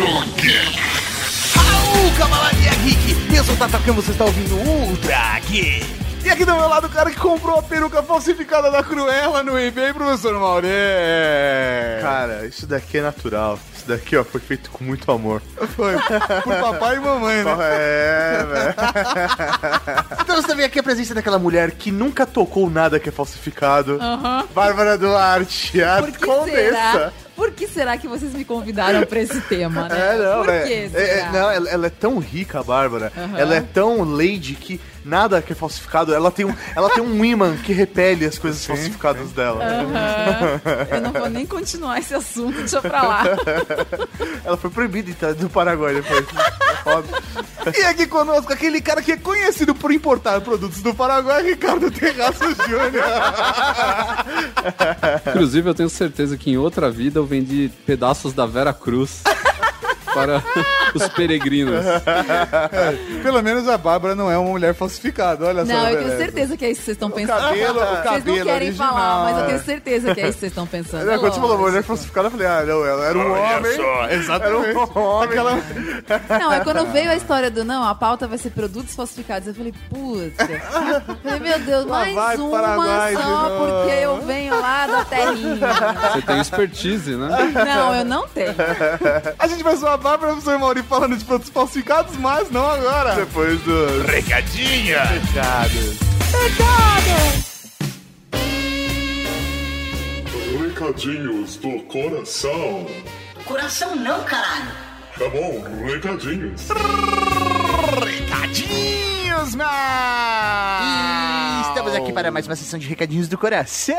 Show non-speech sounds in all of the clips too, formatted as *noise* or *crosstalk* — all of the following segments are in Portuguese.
Raul, Cavalaria Geek! Eu sou o Tatacão, você está ouvindo Ultra Geek! E aqui do meu lado o cara que comprou a peruca falsificada da Cruella no eBay, professor Mauré! Cara, isso daqui é natural. Isso daqui, ó, foi feito com muito amor. Foi por papai e mamãe, né? É, velho. *laughs* então você vê aqui a presença daquela mulher que nunca tocou nada que é falsificado. Aham. Bárbara Duarte, a Por que condessa. será? Por que será que vocês me convidaram pra esse tema, né? É, não, Por é, que é, será? é, não ela, ela é tão rica, a Bárbara. Aham. Ela é tão lady que nada que é falsificado. Ela tem um, ela tem um imã que repele as coisas falsificadas dela. Aham. Eu não vou nem continuar esse assunto, deixa pra lá. *laughs* Ela foi proibida então, do Paraguai depois. *laughs* E aqui conosco aquele cara que é conhecido por importar produtos do Paraguai, Ricardo Terraço Júnior. Inclusive, eu tenho certeza que em outra vida eu vendi pedaços da Vera Cruz *laughs* para *laughs* os peregrinos. *laughs* Pelo menos a Bárbara não é uma mulher falsificada, olha só. Não, eu tenho beleza. certeza que é isso que vocês estão pensando. cabelo- o vocês cabelo não querem original, falar, mas eu é. tenho certeza que é isso que vocês estão pensando. É, quando você falou mulher falsificada, eu falei, ah, não, ela era um homem. Exatamente. Era um *laughs* homem. Não, é quando veio a história do não, a pauta vai ser produtos falsificados. Eu falei, puta. Falei, meu Deus, Lá mais uma só, porque eu venho lá da terrinha. Você tem expertise, né? Não, eu não tenho. A gente vai zoar a Bárbara o professor Mauri falando de produtos falsificados, mas não agora. Depois do... Recadinha. Recadinhos do coração. Coração não, caralho. Tá bom, recadinhos. Recadinhos, mas... Estamos aqui para mais uma sessão de recadinhos do coração.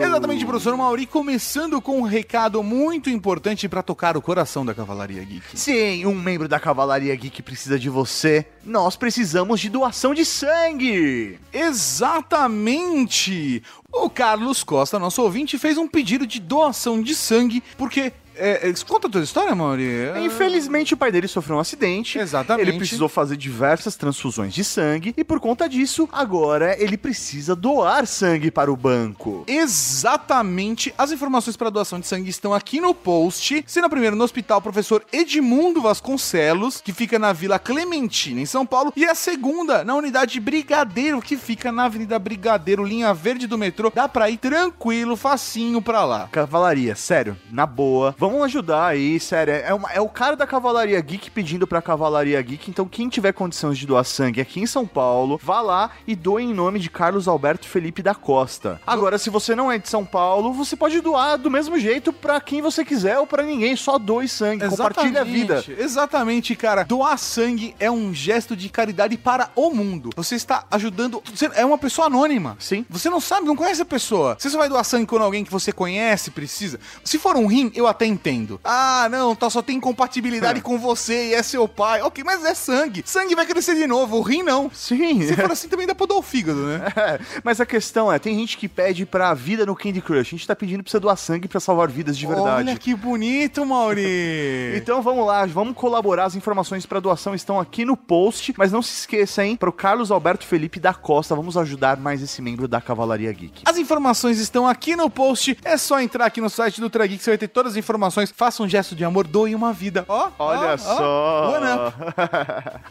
Exatamente, professor Mauri, começando com um recado muito importante pra tocar o coração da Cavalaria Geek. Sim, um membro da Cavalaria Geek precisa de você. Nós precisamos de doação de sangue. Exatamente! O Carlos Costa, nosso ouvinte, fez um pedido de doação de sangue, porque. É, é, conta a tua história, Mauri. Infelizmente, o pai dele sofreu um acidente. Exatamente. Ele precisou fazer diversas transfusões de sangue e por conta disso, agora ele precisa doar sangue para o banco. Exatamente. As informações para doação de sangue estão aqui no post. Sendo primeiro no Hospital Professor Edmundo Vasconcelos, que fica na Vila Clementina, em São Paulo. E a segunda na Unidade Brigadeiro, que fica na Avenida Brigadeiro, linha verde do metrô. Dá pra ir tranquilo, facinho pra lá. Cavalaria, sério, na boa. Vamos ajudar aí, sério. É, uma- é o cara da Cavalaria Geek pedindo pra Cavalaria Geek. Então, quem tiver condições de doar sangue aqui em São Paulo, vá lá e doe em nome de Carlos Alberto Felipe da Costa. Agora, se você não é de São Paulo, você pode doar do mesmo jeito pra quem você quiser ou pra ninguém. Só doe sangue, compartilha a vida. Exatamente, cara. Doar sangue é um gesto de caridade para o mundo. Você está ajudando. Você é uma pessoa anônima. Sim. Você não sabe, não conhece a pessoa. Você só vai doar sangue quando alguém que você conhece precisa. Se for um rim, eu até entendo. Ah, não, tá, só tem incompatibilidade com você e é seu pai. Ok, mas é sangue. Sangue vai crescer de novo, o rim não. Sim. Se for assim, também dá pra doar o fígado, né? *laughs* É, mas a questão é, tem gente que pede pra vida no Candy Crush. A gente tá pedindo pra você doar sangue pra salvar vidas de verdade. Olha que bonito, Mauri. *laughs* Então vamos lá, vamos colaborar. As informações para doação estão aqui no post. Mas não se esqueça, hein? Pro Carlos Alberto Felipe da Costa, vamos ajudar mais esse membro da Cavalaria Geek. As informações estão aqui no post. É só entrar aqui no site do Ultra Geek, você vai ter todas as informações. Faça um gesto de amor, doe uma vida. Ó, Olha ó, ó. só. Up.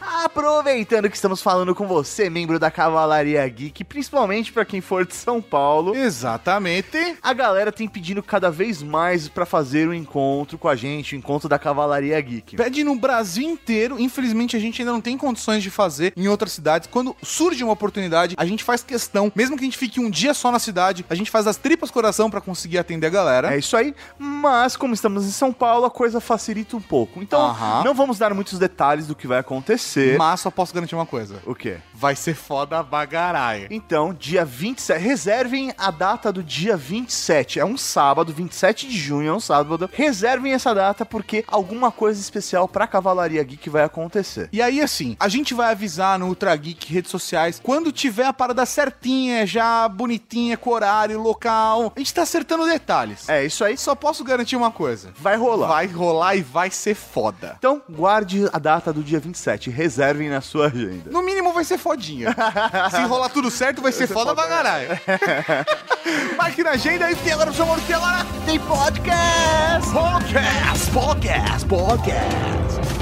*laughs* Aproveitando que estamos falando com você, membro da Cavalaria Geek, principalmente pra quem for de São Paulo. Exatamente. A galera tem pedindo cada vez mais pra fazer o encontro com a gente, o encontro da Cavalaria Geek. Pede no Brasil inteiro. Infelizmente, a gente ainda não tem condições de fazer em outras cidades. Quando surge uma oportunidade, a gente faz questão, mesmo que a gente fique um dia só na cidade, a gente faz as tripas coração pra conseguir atender a galera. É isso aí, mas como estamos em São Paulo, a coisa facilita um pouco. Então, Aham. não vamos dar muitos detalhes do que vai acontecer. Mas só posso garantir uma coisa. O quê? Vai ser foda bagaraia. Então, dia 27, reservem a data do dia 27. É um sábado, 27 de junho, é um sábado. Reservem essa data porque alguma coisa especial pra Cavalaria Geek vai acontecer. E aí, assim, a gente vai avisar no Ultra Geek, redes sociais, quando tiver a parada certinha, já bonitinha, com horário, local. A gente tá acertando detalhes. É isso aí. Só posso garantir uma coisa. Coisa. Vai rolar. Vai rolar e vai ser foda. Então, guarde a data do dia 27. Reservem na sua agenda. No mínimo vai ser fodinha. *laughs* Se rolar tudo certo, vai ser foda pra caralho. *laughs* Marque na agenda e tem agora, favor, que agora tem podcast! Podcast, podcast, podcast.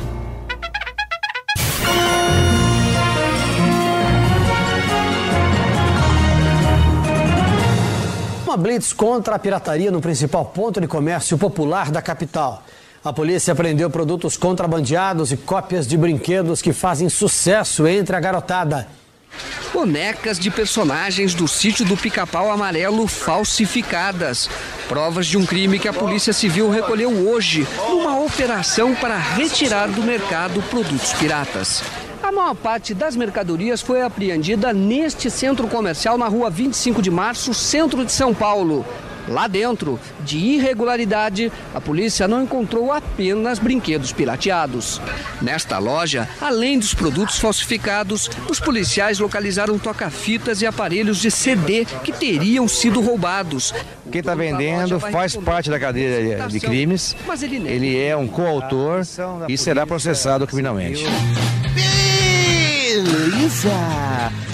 Uma blitz contra a pirataria no principal ponto de comércio popular da capital. A polícia prendeu produtos contrabandeados e cópias de brinquedos que fazem sucesso entre a garotada. Bonecas de personagens do sítio do Pica-Pau Amarelo falsificadas. Provas de um crime que a Polícia Civil recolheu hoje numa operação para retirar do mercado produtos piratas. A maior parte das mercadorias foi apreendida neste centro comercial na rua 25 de março, centro de São Paulo. Lá dentro, de irregularidade, a polícia não encontrou apenas brinquedos pirateados. Nesta loja, além dos produtos falsificados, os policiais localizaram toca-fitas e aparelhos de CD que teriam sido roubados. Quem está vendendo faz parte da cadeia de crimes. Mas ele nega. Ele é um coautor e será processado criminalmente. Beleza!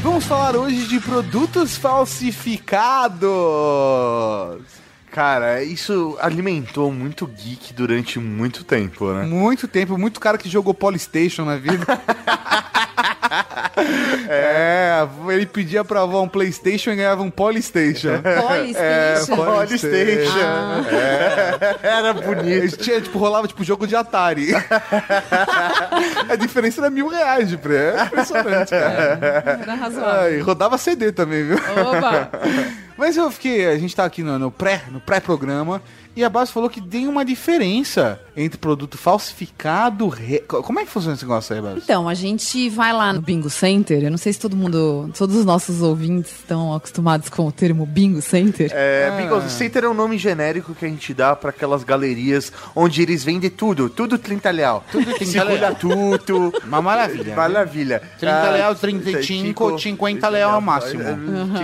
Vamos falar hoje de produtos falsificados. Cara, isso alimentou muito geek durante muito tempo, né? Muito tempo, muito cara que jogou Polystation na vida. *laughs* é, ele pedia pra avó um Playstation e ganhava um Polystation. Polystation. Polystation. É. Era bonito. Tinha, tipo, rolava tipo jogo de Atari. *laughs* a diferença era mil reais de pré. É impressionante, cara. Era razoável. Ai, rodava CD também, viu? Opa! Mas eu fiquei, a gente tá aqui no, no pré, no pré-programa, e a base falou que tem uma diferença entre produto falsificado, re... como é que funciona esse negócio aí, Base? Então, a gente vai lá no Bingo Center. Eu não sei se todo mundo, todos os nossos ouvintes estão acostumados com o termo Bingo Center. É, Bingo Center é um nome genérico que a gente dá para aquelas galerias onde eles vendem tudo, tudo 30 leal. Tudo 30 Segura leal. tudo. Uma maravilha. né? Maravilha. 30 Ah, leal, 35, 50 leal ao máximo.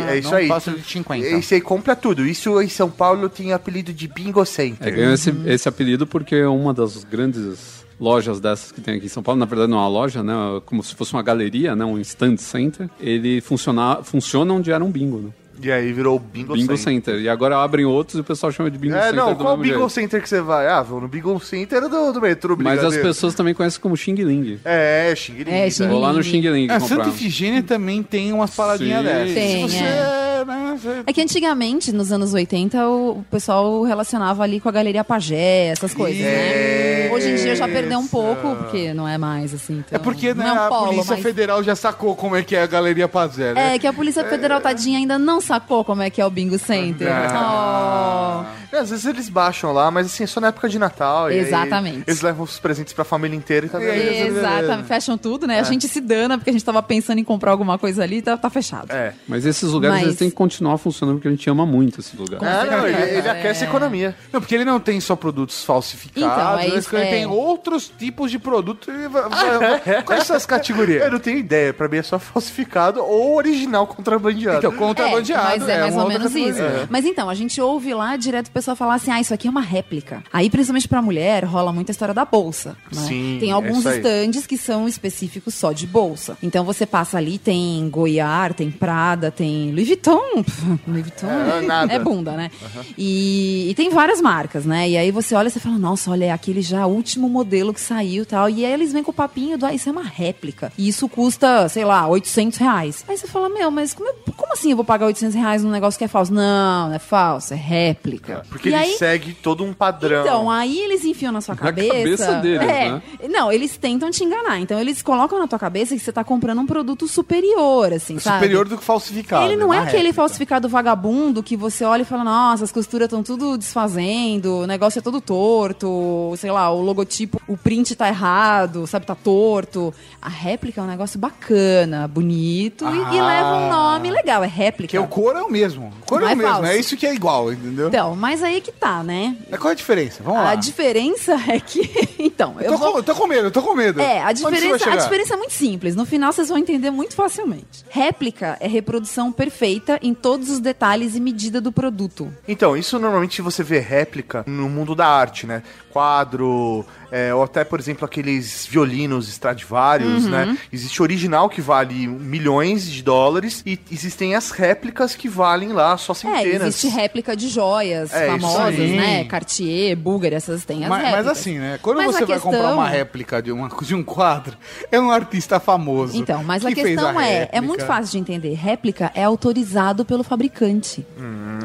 É isso Não aí. passa de 50. Esse aí compra tudo. Isso em São Paulo tem apelido de Bingo É, ganhou esse, esse apelido porque uma das grandes lojas dessas que tem aqui em São Paulo, na verdade não é uma loja, né? Como se fosse uma galeria, né? Um stand center. Ele funciona, funciona onde era um bingo, né? E aí virou Bingo, Bingo Center. Center. E agora abrem outros e o pessoal chama de Bingo É, Center não, do qual mesmo Bingo jeito. Center que você vai? Ah, vou no Bingo Center do, do metrô, Mas as pessoas também conhecem como Xing Ling. É, Xing Ling. É, Xing Vou lá no Ling. Xing Ling A comprar. Santa Ifigênia também tem umas paradinhas Sim. dessas. Tem, Se você, é. Né, você- É que antigamente, nos anos 80, o pessoal relacionava ali com a Galeria Pagé, essas coisas, né? Hoje em dia já perdeu um pouco, porque não é mais assim. então, É porque né, não é um a polo, Polícia mas- Federal já sacou como é que é a Galeria Pazé, né? É, que a Polícia Federal, tadinha, ainda não sacou como é que é o Bingo Center. Oh. É, às vezes eles baixam lá, mas assim, é só na época de Natal. e Exatamente. eles levam os presentes pra família inteira e tá beleza. Exatamente, fecham tudo, né? A gente se dana porque a gente tava pensando em comprar alguma coisa ali e tá, tá fechado. É. Mas esses lugares Mas- eles têm que continuar funcionando porque a gente ama muito esse lugar. É, não, ele, ele É. aquece a economia. Não, porque ele não tem só produtos falsificados, Então, é ele isso, ele é. tem outros tipos de. Ele *laughs* vai- vai- Quais são as categorias? Eu não tenho ideia, pra mim é só falsificado ou original contrabandeado. Então, contrabandeado. É, mas é, mais uma ou outra menos isso. categoria. Mas então, a gente ouve lá direto o pessoal falar assim: ah, isso aqui é uma réplica. Aí, principalmente pra mulher, rola muita história da bolsa. né? Sim, tem é alguns isso aí. estandes que são específicos só de bolsa. Então você passa ali, tem Goiar, tem Prada, tem Louis Vuitton. Pff, Louis Vuitton *laughs* É, é, é bunda, né? E, e tem várias marcas, né? E aí você olha e você fala, nossa, olha, é aquele já último modelo que saiu e tal. E aí eles vêm com o papinho do, ah, isso é uma réplica. E isso custa, sei lá, 800 reais. Aí você fala, meu, mas como, é- como assim eu vou pagar 800 reais num negócio que é falso? Não, não é falso, é réplica. Porque e ele aí, segue todo um padrão. então, aí eles enfiam na sua Na cabeça. cabeça deles, é. né? Não, eles tentam te enganar. Então, eles colocam na tua cabeça que você tá comprando um produto superior, assim, sabe? Superior do que falsificado. Ele não é uma aquele réplica. falsificado vagabundo que você olha e fala, nossa, as costuras estão tudo desfazendo, o negócio é todo torto, sei lá, o logotipo, o print tá errado, sabe, tá torto. A réplica é um negócio bacana, bonito e- e, Ah. leva um nome legal, é réplica. Porque o couro é o mesmo. O couro é é o mesmo. falso. É isso que é igual, entendeu? Então, mas aí que tá, né? É qual é a diferença? Vamos A lá. diferença *laughs* é que, Então, Eu eu tô, vou... com, eu tô com medo, eu tô com medo. É, a diferença, a diferença é muito simples. No final vocês vão entender muito facilmente. Réplica é reprodução perfeita em todos os detalhes e medida do produto. Então, isso normalmente você vê réplica no mundo da arte, né? Quadro, é, ou até, por exemplo, aqueles violinos Stradivarius, Uhum. né? Existe original que vale milhões de dólares e existem as réplicas que valem lá só É, centenas. existe réplica de joias É, famosas, né? Cartier, Bulgari, essas têm as Mas, réplicas. mas assim, né? Quando Mas você a vai comprar questão- uma réplica de, uma, de um quadro, é um artista famoso. Então, mas a que fez questão é, é réplica. muito fácil de entender. Réplica é autorizado pelo fabricante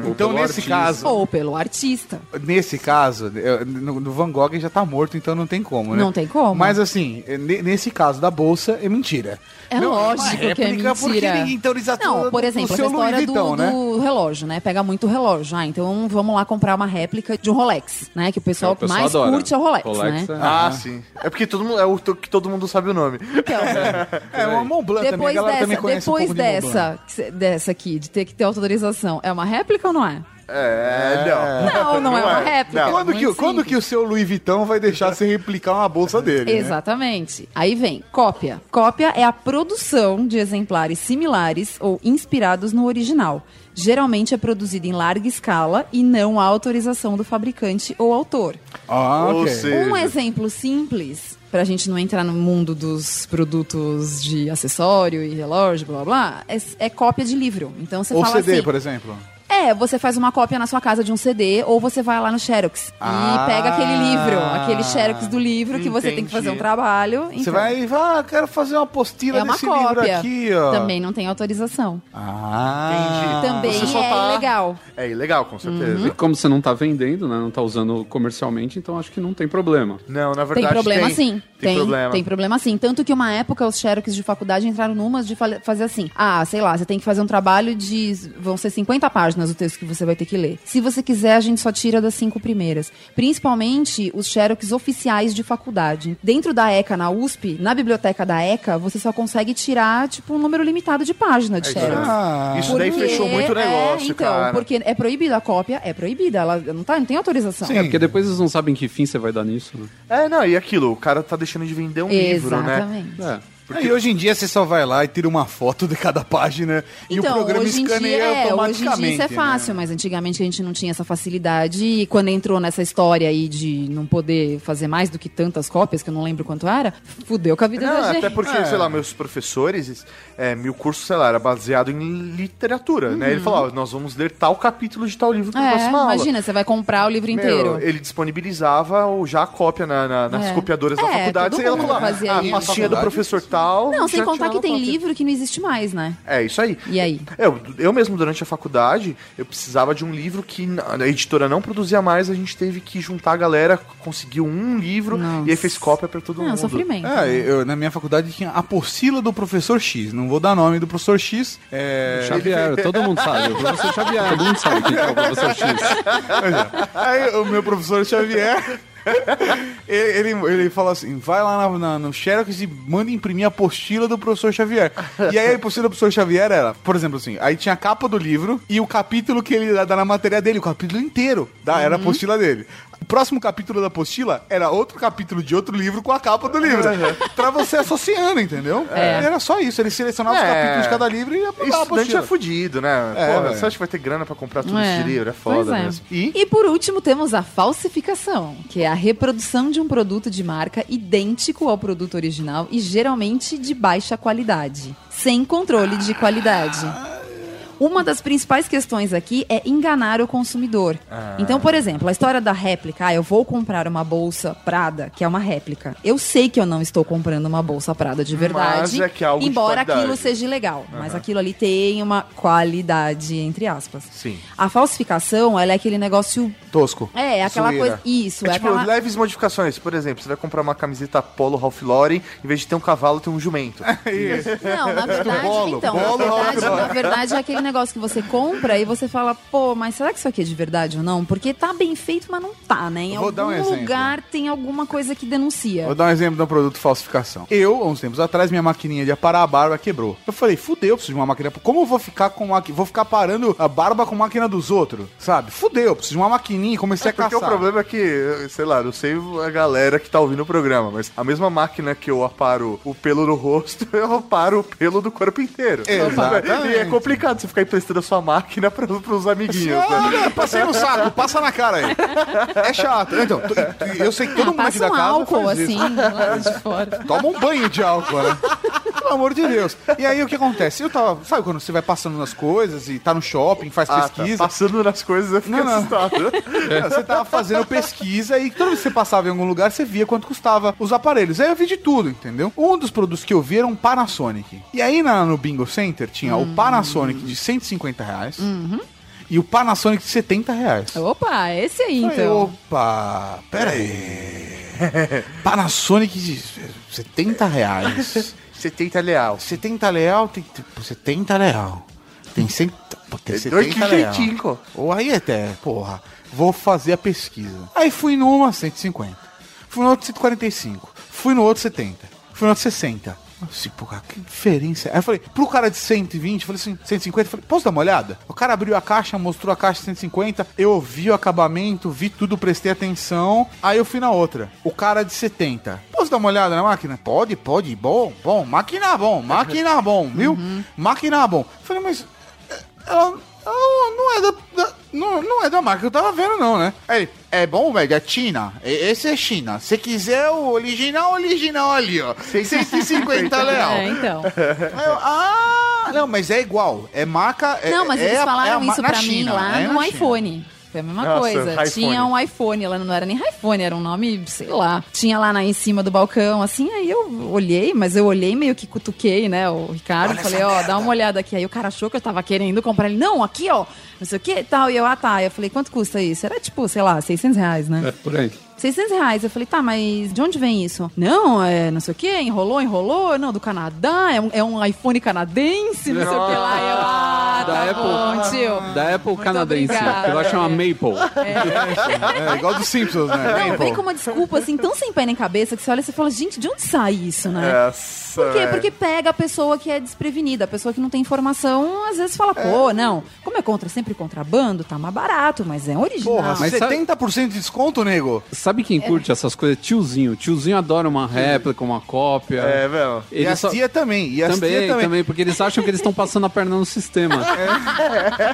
Então, pelo nesse artista. caso, ou pelo artista. nesse caso, no, no Van Gogh já tá morto, então não tem como, né? Não tem como. Mas assim, ne- nesse caso da bolsa, é mentira. É Não, lógico uma que é réplica porque mentira. ninguém autoriza Não, tudo por do exemplo, essa seu Louis história do, Vuitton, né? do relógio, né? Pega muito relógio. Ah, então vamos lá comprar uma réplica de um Rolex, né? Que o pessoal, É, o pessoal mais adora. curte é o Rolex, Rolex né? é- Ah, sim. É porque todo mundo, é o que todo mundo sabe o nome. Então, *laughs* É uma Mont Blanc também, a depois galera também dessa, conhece um depois de Blanc. dessa, cê- dessa aqui, de ter que ter autorização, é uma réplica ou não é? É, não. Não, não, é uma réplica. Não. Quando, que, Muito quando que o seu Louis Vuitton vai deixar você replicar uma bolsa dele? né? Exatamente. Aí vem cópia. Cópia é a produção de exemplares similares ou inspirados no original. Geralmente é produzido em larga escala e não há autorização do fabricante ou autor. Ah, Ou ok. seja- Um exemplo simples, pra gente não entrar no mundo dos produtos de acessório e relógio, blá blá blá, é, é cópia de livro. Então você Ou fala CD, assim. por exemplo. É, você faz uma cópia na sua casa de um CD ou você vai lá no Xerox Ah. e pega aquele livro, aquele Xerox do livro que você tem que fazer um Entendi. trabalho. Você então, vai, vai, quero fazer uma apostila é uma desse livro cópia. aqui, ó. Também não tem autorização. Ah, Também Você só é tá- ilegal. É ilegal, com certeza. E como você não tá vendendo, né? Não tá usando comercialmente, então acho que não tem problema. Não, na verdade Tem problema tem, sim. Tem, problema. Tem problema sim. Tanto que uma época os xerox de faculdade entraram numas de fazer assim. Ah, sei lá, você tem que fazer um trabalho de. Vão ser 50 páginas o texto que você vai ter que ler. Se você quiser, a gente só tira das cinco primeiras. Principalmente os xerox oficiais de faculdade. Dentro da ECA, na USP, na biblioteca da ECA, você só consegue tirar, tipo, um número limitado de página de É isso xerox. Ah, Isso daí Porque- fechou muito o negócio, é, então, cara. porque é proibida a cópia, é proibida. Ela não, tá, não tem autorização. Sim. É, porque depois eles não sabem que fim você vai dar nisso, né? É, não, e aquilo, o cara tá deixando de vender um livro, né? Exatamente. É. E hoje em dia você só vai lá e tira uma foto de cada página e o programa Então, hoje em escaneia dia, é, hoje em automaticamente. dia isso é né? fácil, mas antigamente a gente não tinha essa facilidade e quando entrou nessa história aí de não poder fazer mais do que tantas cópias, que eu não lembro quanto era, fudeu com a vida Não, da gente. até porque, É. sei lá, meus professores, é, meu curso, sei lá, era baseado em literatura, né? Ele falou, ó, nós vamos ler tal capítulo de tal livro na Uhum. É, próxima aula. imagina, você vai comprar o livro Meu, inteiro. ele disponibilizava já a cópia na- na- nas É. copiadoras da É, faculdade. todo Você ia mundo lá, fazia a pastinha do professor tal. Não, sem contar que tem cópia. livro que não existe mais, né? É, isso aí. E aí? Eu, eu mesmo, durante a faculdade, eu precisava de um livro que a editora não produzia mais, a gente teve que juntar a galera, conseguiu um livro Nossa. e aí fez cópia pra todo Não, mundo. sofrimento. É, eu, na minha faculdade tinha a apostila do professor X. Não vou dar nome do professor X. É, Xavier, todo mundo sabe. O professor Xavier, todo mundo sabe quem é o professor X. *laughs* Aí o meu professor Xavier. Ele, ele, falou assim: vai lá na- na- no Xerox e manda imprimir a apostila do professor Xavier. E aí a apostila do professor Xavier era, por exemplo, assim, aí tinha a capa do livro e o capítulo que ele dá na matéria dele, o capítulo inteiro da, era a apostila dele. O próximo capítulo da apostila era outro capítulo de outro livro com a capa do livro. pra você associando, entendeu? É. Era só isso. Ele selecionava os É. capítulos de cada livro e ia mandar a Estudante apostila. é fudido, né? É, Porra, você acha que vai ter grana pra comprar tudo É. esse livro? É foda é. mesmo. E E por último, temos a falsificação, que é a reprodução de um produto de marca idêntico ao produto original e geralmente de baixa qualidade, sem controle de qualidade. Uma das principais questões aqui é enganar o consumidor. Então, por exemplo, a história da réplica, ah, eu vou comprar uma bolsa Prada, que é uma réplica. Eu sei que eu não estou comprando uma bolsa Prada de verdade, Mas é que é algo de embora qualidade. aquilo seja legal, mas aquilo ali tem uma qualidade entre aspas. Sim. A falsificação, ela é aquele negócio Tosco. é, é aquela coisa. Isso, É é, tipo, aquela. leves modificações. Por exemplo, você vai comprar uma camiseta Polo Ralph Lauren, em vez de ter um cavalo, tem um jumento. *laughs* Não, na verdade, bolo, então, bolo, na, verdade, na verdade é aquele negócio que você compra e você fala, pô, mas será que isso aqui é de verdade ou não? Porque tá bem feito, mas não tá, né? Em vou algum um lugar tem alguma coisa que denuncia. Vou dar um exemplo de um produto falsificação. Eu, há uns tempos atrás, minha maquininha de aparar a barba quebrou. Eu falei, fudeu, eu preciso de uma máquina. Como eu vou ficar com uma... Vou ficar parando a barba com máquina dos outros, sabe? Fudeu, eu preciso de uma maquininha e comecei É a porque caçar. o problema é que, sei lá, não sei a galera que tá ouvindo o programa, mas a mesma máquina que eu aparo o pelo no rosto, *laughs* eu aparo o pelo do corpo inteiro. Exatamente. E é complicado você ficar emprestando a sua máquina pra, pros amiguinhos, Ah, né? passei no saco, passa na cara aí. É chato. Então, eu sei que todo Ah, mundo aqui passa da um casa álcool, faz isso. assim, lado de fora. Toma um banho de álcool, né? Pelo amor de Deus. E aí o que acontece? Eu tava. Sabe quando você vai passando nas coisas e tá no shopping, faz Ah, tá. pesquisa? Passando nas coisas, eu fiquei Não, não. assustado. Não, Você tava fazendo pesquisa e toda vez que você passava em algum lugar, você via quanto custava os aparelhos. Aí eu vi de tudo, entendeu? Um dos produtos que eu vi era um Panasonic. E aí na- no Bingo Center tinha o Panasonic de 150 reais e o Panasonic de 70 reais. Opa, esse aí, Falei, então. opa, pera aí. *laughs* Panasonic de 70 reais. 70 leal. 70 leal tem tipo, 70 leal. Tem 100, pô, tem É 70 dois que leal. Ou aí até, porra, vou fazer a pesquisa. Aí fui numa 150. Fui no outro 145. Fui no outro 70. Fui no outro 60. Assim, pô, cara, que diferença. Aí eu falei, pro cara de 120, eu falei assim, 150, eu falei, posso dar uma olhada? O cara abriu a caixa, mostrou a caixa de 150, eu vi o acabamento, vi tudo, prestei atenção. Aí eu fui na outra. O cara de 70. Posso dar uma olhada na máquina? Pode, pode. Bom, bom. Máquina bom, máquina bom, viu? Máquina bom. Eu falei, mas eh, ela, ela não é da, da- não, não é da marca que eu tava vendo, não, né? Aí é bom, velho, é China. Esse é China. Se quiser o original, original ali, ó. 150 leal. É, então. *laughs* Eu, ah, não, mas é igual. É marca. é- Não, mas é eles a- é falaram a ma- isso pra China, mim lá é no na China. iPhone. Foi a mesma Nossa, coisa. iPhone. Tinha um iPhone lá, não era nem iPhone, era um nome, sei lá. Tinha lá na, em cima do balcão, assim, aí eu olhei, mas eu olhei meio que cutuquei, né, o Ricardo. Olha falei, ó, merda. dá uma olhada aqui. Aí o cara achou que eu tava querendo comprar ele. Não, aqui, ó, não sei o que e tal. E eu, ah, tá. Eu falei, quanto custa isso? Era tipo, sei lá, 600 reais, né? É, por aí. 600 reais. Eu falei, tá, mas de onde vem isso? Não, é não sei o quê, enrolou, enrolou. Não, do Canadá, é um, é um iPhone canadense, não sei o que lá. Eu, ah, Da tá Apple. bom, tio. Da Apple canadense, obrigada. que lá chama Maple. É, igual dos Simpsons, né? Não, Maple. vem com uma desculpa assim, tão sem pé nem cabeça, que você olha e você fala, gente, de onde sai isso, né? Essa, Por quê? velho. Porque pega a pessoa que é desprevenida, a pessoa que não tem informação, às vezes fala, pô, não, como é contra sempre contrabando, tá mais barato, mas é original. Porra, Mas sabe- 70% de desconto, nego? Sabe quem curte essas coisas? Tiozinho. Tiozinho adora uma réplica, uma cópia. É, velho. E a só- tia também. E a Também, tia também, também. porque eles acham que eles estão passando a perna no sistema. *laughs*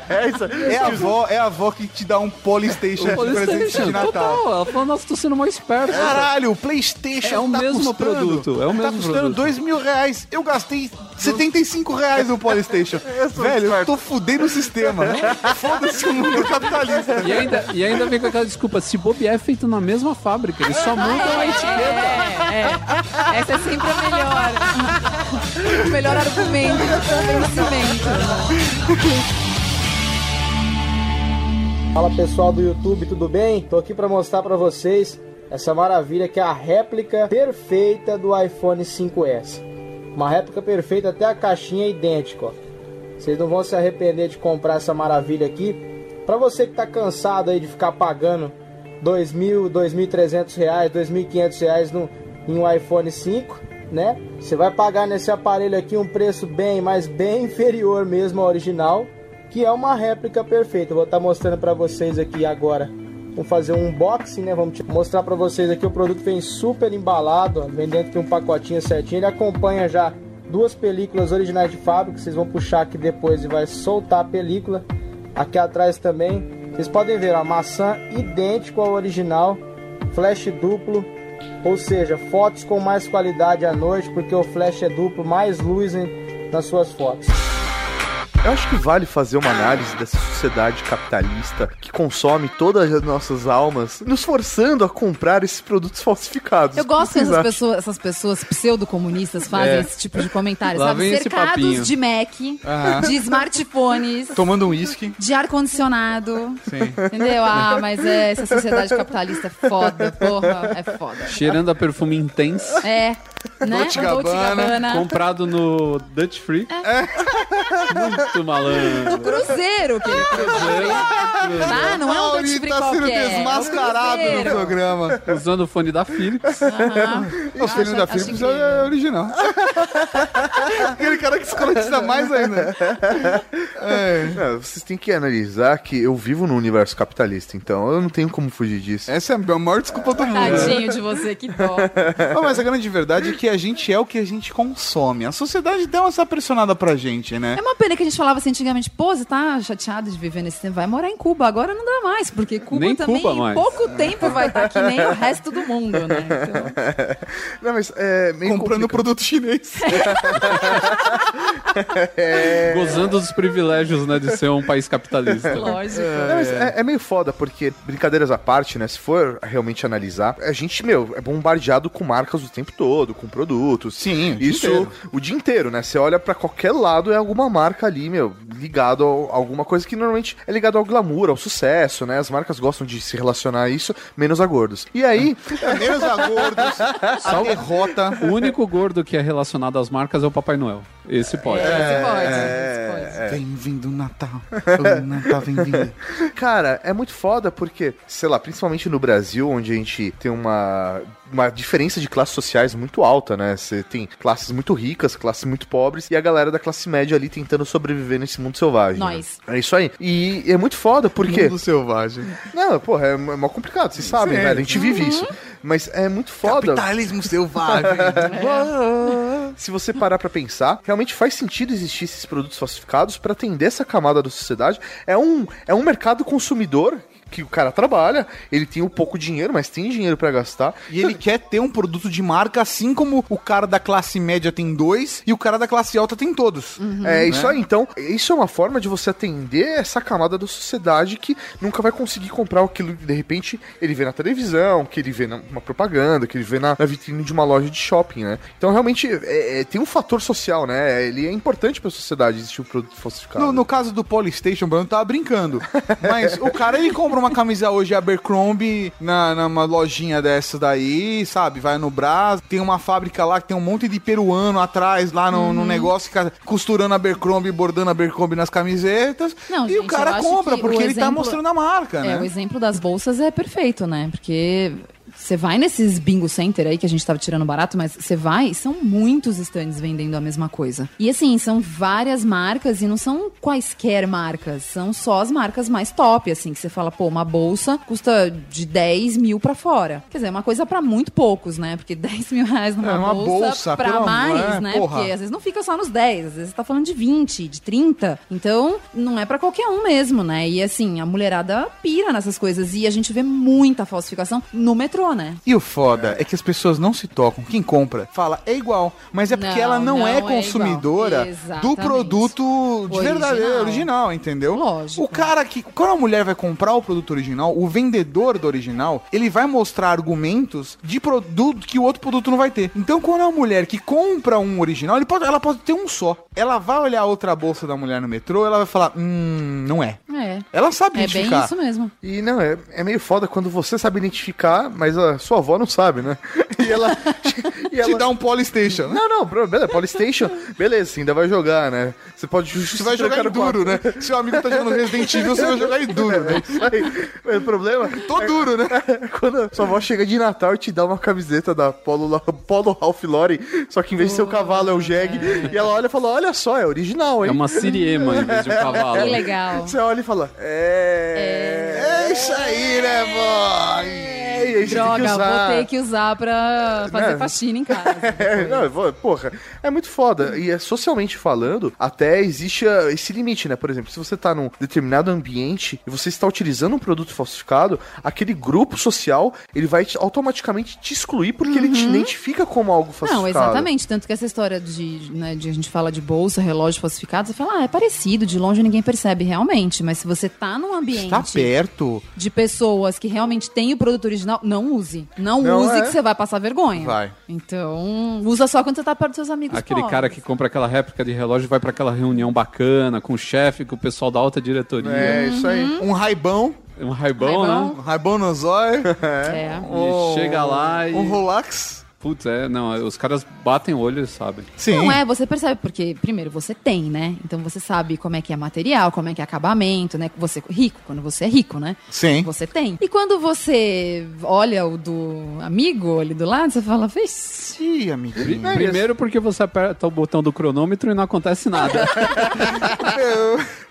É isso. É a avó, é a avó que te dá um Polystation de presente de Natal. total. Ela falou, nossa, tô sendo mais esperto. Caralho, o Playstation É o tá mesmo custando, produto, é o Tá mesmo custando produto. dois mil reais. Eu gastei 75 reais no Polystation. *laughs* Velho, eu tô fudendo o sistema. Foda-se o mundo capitalista. E ainda, e ainda vem com aquela desculpa, se bobear é feito na mesma fábrica, eles só mudam a etiqueta. É, é. Essa é sempre a melhor. o melhor argumento de convencimento. Fala pessoal do YouTube, tudo bem? Tô aqui para mostrar para vocês essa maravilha que é a réplica perfeita do iPhone 5S. Uma réplica perfeita, até a caixinha é idêntica. Vocês não vão se arrepender de comprar essa maravilha aqui. Para você que tá cansado aí de ficar pagando dois mil, dois mil trezentos reais, dois mil quinhentos reais no, em um iPhone 5, né? Você vai pagar nesse aparelho aqui um preço bem, mas bem inferior mesmo ao original que é uma réplica perfeita. Vou estar mostrando para vocês aqui agora. Vamos fazer um unboxing, né? Vamos mostrar para vocês aqui. O produto vem super embalado, ó, vem dentro de um pacotinho certinho. Ele acompanha já duas películas originais de fábrica. Vocês vão puxar aqui depois e vai soltar a película. Aqui atrás também. Vocês podem ver a maçã idêntico ao original, flash duplo, ou seja, fotos com mais qualidade à noite, porque o flash é duplo, mais luz nas suas fotos. Eu acho que vale fazer uma análise dessa sociedade capitalista que consome todas as nossas almas, nos forçando a comprar esses produtos falsificados. Eu gosto que essas acham? pessoas, essas pessoas pseudo-comunistas fazem É. esse tipo de comentário, Lá sabe? Cercados papinho. de Mac, de smartphones, Tomando um uísque. de ar-condicionado. Sim. Entendeu? Ah, mas é, essa sociedade capitalista é foda, porra, é foda. Cheirando a perfume intenso, É, né? Dolce Gabbana, Gabbana. comprado no Dutch Free. Muito malandro. Cruzeiro que ele pegou. Tá? Não é um duty free tá sendo qualquer. é desmascarado no Cruzeiro. programa. Usando o fone da Philips. Aham. O Acho- da Philips é original. Aquele cara que escrotiza mais ainda. É. Não, vocês têm que analisar que eu vivo num universo capitalista, então eu não tenho como fugir disso. Essa é a maior desculpa do mundo. Tadinho de você, que dó. Mas a grande verdade é que a gente é o que a gente consome. A sociedade deu essa pressionada pra gente, né? É uma pena que a gente falava assim antigamente, pô, você tá chateado de viver nesse tempo, vai morar em Cuba. Agora não dá mais, porque Cuba Nem também Cuba em mais. pouco tempo vai estar que nem o resto do mundo, né? Então, *laughs* Não, mas é meio Comprando complicado. produto chinês. *laughs* Gozando dos privilégios, né, de ser um país capitalista. lógico. Não, mas é, é meio foda, porque, brincadeiras à parte, né? Se for realmente analisar, a gente, meu, é bombardeado com marcas o tempo todo, com produtos. Sim, o Isso inteiro. o dia inteiro, né? Você olha pra qualquer lado, é alguma marca ali, meu, ligado a alguma coisa que normalmente é ligado ao glamour, ao sucesso, né? As marcas gostam de se relacionar a isso, menos a gordos. E aí, Menos a gordos, *laughs* a derrota. O único gordo que é relacionado às marcas é o Papai Noel. Esse pode. Esse pode, É, esse pode. Vem vindo o Natal. *laughs* O Natal vem vindo. Cara, é muito foda porque, sei lá, principalmente no Brasil, onde a gente tem uma, uma diferença de classes sociais muito alta, né? Você tem classes muito ricas, classes muito pobres, e a galera da classe média ali tentando sobreviver nesse mundo selvagem. né? Nós. É isso aí. E é muito foda porque. Mundo selvagem. Não, porra, é, é mó complicado, vocês sabem, velho. A gente vive isso. Mas é muito foda. Capitalismo selvagem. *laughs* Se você parar pra pensar, realmente faz sentido existir esses produtos falsificados pra atender essa camada da sociedade. É um, é um mercado consumidor que o cara trabalha, ele tem um pouco dinheiro, mas tem dinheiro pra gastar. E ele quer ter um produto de marca, assim como o cara da classe média tem dois e o cara da classe alta tem todos. É isso aí. Então, isso é uma forma de você atender essa camada da sociedade que nunca vai conseguir comprar aquilo que de repente ele vê na televisão, que ele vê numa propaganda, que ele vê na, na vitrine de uma loja de shopping, né? Então, realmente, é- é- tem um fator social, né? Ele é importante pra sociedade existir um produto falsificado. No, no caso do Polystation, o Bruno tava brincando. *laughs* Mas o cara, ele compra uma camisa hoje Abercrombie na, numa lojinha dessa daí, sabe? Vai no Brás, tem uma fábrica lá que tem um monte de peruano atrás, lá no, no negócio, fica costurando Abercrombie, bordando Abercrombie nas camisetas. Não, e o gente, cara eu acho compra, que porque o ele tá exemplo- mostrando a marca, É, o né? exemplo das bolsas é perfeito, né? Porque você vai nesses bingo center aí que a gente tava tirando barato, mas você vai, são muitos stands vendendo a mesma coisa. E assim, são várias marcas e não são quaisquer marcas, são só as marcas mais top, assim, que você fala, pô, uma bolsa custa de 10 mil pra fora. Quer dizer, é uma coisa pra muito poucos, né? Porque *laughs* 10 mil reais numa É, uma bolsa, bolsa, pra mais, amor, é, né? porra. Porque às vezes não fica só nos 10, às vezes você tá falando de 20, de 30. Então, não é pra qualquer um mesmo, né? E assim, a mulherada pira nessas coisas. E a gente vê muita falsificação no metrô, né? E o foda é. que as pessoas não se tocam. Quem compra fala, é igual. Mas é porque Não, ela não, não é é consumidora do produto de Original. verdade, original, entendeu? Lógico. O cara que. Quando a mulher vai comprar o produto original, o vendedor do original, ele vai mostrar argumentos de produto que o outro produto não vai ter. Então, quando é uma mulher que compra um original, ele pode, ela pode ter um só. Ela vai olhar a outra bolsa da mulher no metrô, ela vai falar, hum, não é. É. Ela sabe É bem identificar. isso mesmo. E não, é, é meio foda quando você sabe identificar, mas a sua avó não sabe, né? *laughs* E ela. *laughs* e Te ela... dá um Polystation. Não, não, bro, beleza, Polystation, beleza, você ainda vai jogar, né? Você pode Você vai jogar em duro, né? *laughs* Seu amigo tá jogando Resident Evil, você vai jogar em duro, né? Isso aí. Mas o problema Tô duro, né? é quando a sua avó chega de Natal e te dá uma camiseta da Polo, Polo Ralph Lauren, só que em vez de ser o cavalo é o Jeg, e ela olha e fala, olha só, é original, hein? É uma siriema em vez de um cavalo. Que legal. Você olha e fala, é... É isso aí, né, boy? É, e que usar. vou ter que usar pra fazer Né? faxina em casa. *laughs* É, não, vou- porra, é muito foda. E é, socialmente falando, até existe ah, esse limite, né? Por exemplo, se você tá num determinado ambiente e você está utilizando um produto falsificado, aquele grupo social, ele vai te- automaticamente te excluir porque ele te identifica como algo falsificado. Não, exatamente. Tanto que essa história de, né, de a gente fala de bolsa, relógio falsificado, você fala, ah, é parecido, de longe ninguém percebe realmente. Mas se você tá num ambiente Tá perto. de pessoas que realmente têm o produto original, não use. Não, Não use é. que você vai passar vergonha. Vai. Então, usa só quando você tá perto dos seus amigos Aquele pobres. cara que compra aquela réplica de relógio e vai pra aquela reunião bacana com o chefe, com o pessoal da alta diretoria. É, isso aí. Um raibão, Um raibão, Raibão. né? um raibão no zóio, É. E chega lá e. um Rolex. Putz, é, não, os caras batem o olho e sabem. Sim. Não é, você percebe, porque primeiro você tem, né? Então você sabe como é que é material, como é que é acabamento, né? Você é rico, quando você é rico, né? Sim. Você tem. E quando você olha o do amigo ali do lado, você fala. Ih, amigo. Pri- Primeiro porque você aperta o botão do cronômetro e não acontece nada. *laughs*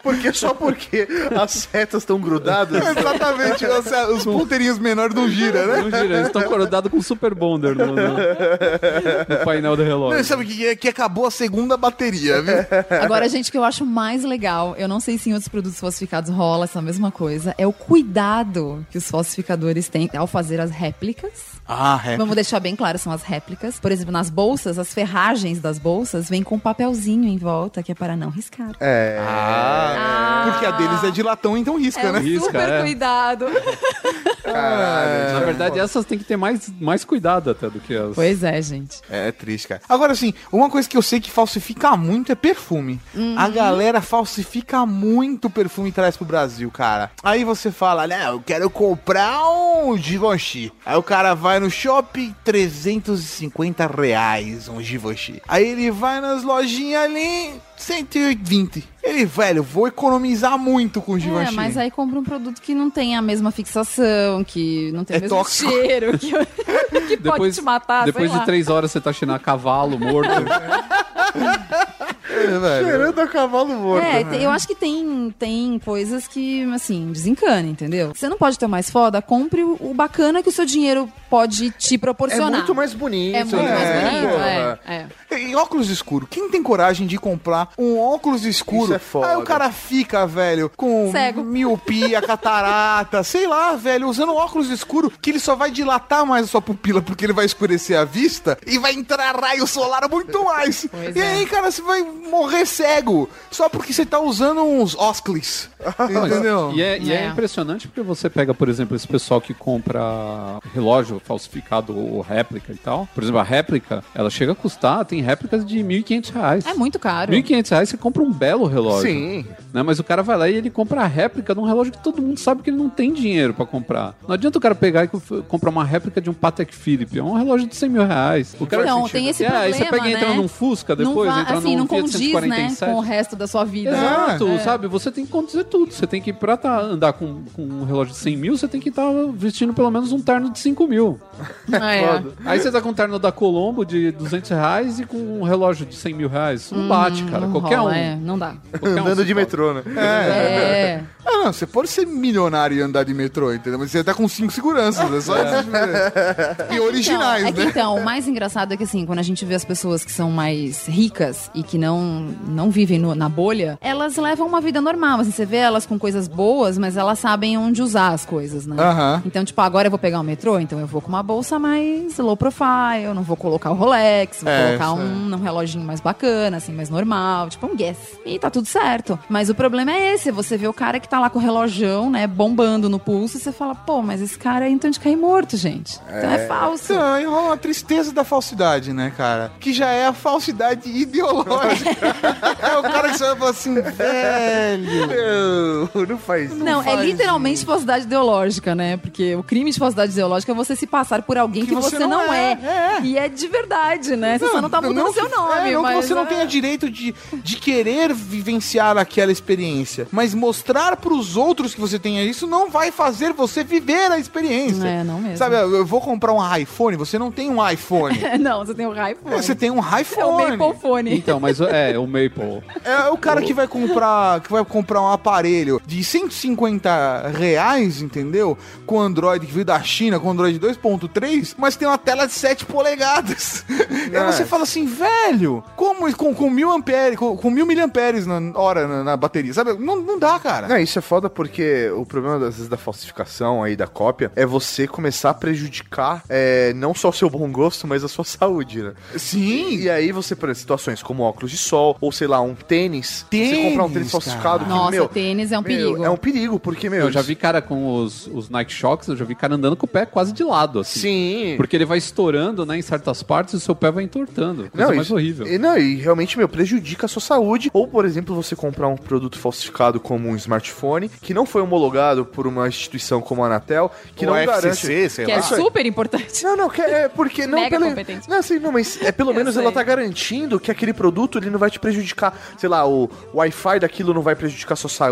Porque só porque as setas estão grudadas. *laughs* Exatamente, os, *laughs* os ponteirinhos menores não giram, né? Não gira, eles estão corodados com Super Bonder no, no- *laughs* no painel do Não, relógio. sabe o que é? Que acabou a segunda bateria, viu? *laughs* Agora, gente, o que eu acho mais legal, eu não sei se em outros produtos falsificados rola essa mesma coisa, é o cuidado que os falsificadores têm ao fazer as réplicas. Ah, é. Vamos deixar bem claro, são as réplicas. Por exemplo, nas bolsas, as ferragens das bolsas vêm com um papelzinho em volta, que é para não riscar. É. Ah, porque a deles é de latão, então risca, É né? um Risca, super é. cuidado. *laughs* Caralho. Na verdade, essas tem que ter mais, mais cuidado até do que as. Pois é, gente. É triste, cara. Agora, assim, uma coisa que eu sei que falsifica muito é perfume. A galera falsifica muito perfume e traz pro Brasil, cara. Aí você fala, né, eu quero comprar um Givenchy. Aí o cara vai no shopping, 350 reais um Givenchy. Aí ele vai nas lojinhas ali, 120. Ele, velho, vou economizar muito com o Givenchy. É, mas aí compra um produto que não tem a mesma fixação, que não tem É o mesmo tóxico. cheiro, que, *laughs* que pode Depois, te matar, depois sei de lá. três horas você tá cheirando a cavalo morto. *laughs* É. Cheirando a cavalo morto. É, tem- eu acho que tem, tem coisas que, assim, desencana, entendeu? Você não pode ter o mais foda, compre o, o bacana que o seu dinheiro pode te É proporcionar. muito mais bonito. É muito né? mais bonito, Porra. é, é. E óculos escuro. Quem tem coragem de comprar um óculos escuro? Isso é foda. Aí o cara fica, velho, com Cego. miopia, *laughs* catarata, sei lá, velho, usando óculos escuro que ele só vai dilatar mais a sua pupila porque ele vai escurecer a vista e vai entrar raio solar muito mais. Pois e é. aí, cara, você vai morrer cego só porque você tá usando uns óculos. Entendeu? E é, e é É. impressionante porque você pega, por exemplo, esse pessoal que compra relógio falsificado ou réplica e tal. Por exemplo, a réplica, ela chega a custar, tem réplicas de 1.500 reais. É muito caro. 1.500 reais você compra um belo relógio. Sim. Né? Mas o cara vai lá e ele compra a réplica de um relógio que todo mundo sabe que ele não tem dinheiro pra comprar. Não adianta o cara pegar e co- comprar uma réplica de um Patek Philippe. É um relógio de 100 mil reais. O cara Então, tem esse é, problema, Aí você pega e entra né? num Fusca depois, não va- entra assim, num não condiz, né, 147. com o resto da sua vida. Exato, É. sabe? Você tem que conduzir tudo. Você tem que, pra tá, andar com, com um relógio de 100 mil, você tem que estar vestindo pelo menos um terno de 5 mil. *laughs* Ah, é. Aí você tá com um terno da Colombo de 200 reais e com um relógio de 100 mil reais. Não bate, cara. Não Qualquer rola, um. é, não dá. Qualquer um Andando se de fode. metrô, né? É. Ah, não, você pode ser milionário e andar de metrô, entendeu? Mas você tá com cinco seguranças, é só isso. E originais, então, é que, né? então, o mais engraçado é que assim, quando a gente vê as pessoas que são mais ricas e que não, não vivem no- na bolha, elas levam uma vida normal. Assim, você vê elas com coisas boas, mas elas sabem onde usar as coisas, né? Aham. Então, tipo, agora eu vou pegar o metrô, então eu vou com uma bolsa mais low profile, eu não vou colocar o Rolex, vou É, colocar um, um reloginho mais bacana, assim, mais normal, tipo um Guess. E tá tudo certo. Mas o problema é esse, você vê o cara que tá lá com o relojão, né, bombando no pulso, e você fala, pô, mas esse cara é então de cair morto, gente. Então é falso. Então, aí rola uma tristeza da falsidade, né, cara? Que já é a falsidade ideológica. *laughs* é o cara que você vai falar assim, velho. Não, *laughs* não faz isso. Não, é faz literalmente falsidade ideológica, né? Porque o crime de falsidade ideológica é você se passar por alguém que, você, não, é. E é de verdade, né? Você só não tá mudando seu nome. É, não mas que você não é. tenha direito de, de querer vivenciar aquela experiência. Mas mostrar pros outros que você tenha isso não vai fazer você viver a experiência. É, não mesmo. Sabe, eu vou comprar um iPhone, você não tem um iPhone. *laughs* não, você tem o iPhone. Você tem um É o iPhone. Maple Phone. Então, mas é, o Maple. É o cara que vai comprar, que vai comprar um aparelho de 150 reais, entendeu? Com Android que veio da China, com Android 2.3, mas tem uma tela de 7 polegadas. *laughs* Aí você fala assim, velho, como com, com mil amperes, com, com mil miliamperes na hora na, na bateria, sabe? Não, não dá, cara. Não, isso é foda porque o problema, às vezes, da falsificação aí, da cópia, é você começar a prejudicar é, não só o seu bom gosto, mas a sua *laughs* saúde, né? Sim. E aí você, por exemplo, situações como óculos de sol, ou sei lá, um tênis. você Tênis, comprar um tênis cara. falsificado, que, Nossa, meu, tênis é um meu, perigo. É um perigo, porque, meu... Eu já vi cara com os, os Nike Shocks, eu já vi cara andando com o pé quase de lado, assim. Sim. Porque ele vai estourando, né, em certas partes e o seu pé vai entortando. Coisa mais isso- horrível. E, não, e realmente, meu, prejudica a sua saúde. Ou, por exemplo, você comprar um produto falsificado como um smartphone, que não foi homologado por uma instituição como a Anatel, que O não FCC, garante... sei Que lá. é super importante. Não, não, que é porque não Mega pelo, competente. Não, assim, não, mas é pelo Eu menos sei. ela tá garantindo que aquele produto ele não vai te prejudicar, sei lá, o Wi-Fi daquilo não vai prejudicar sua saúde,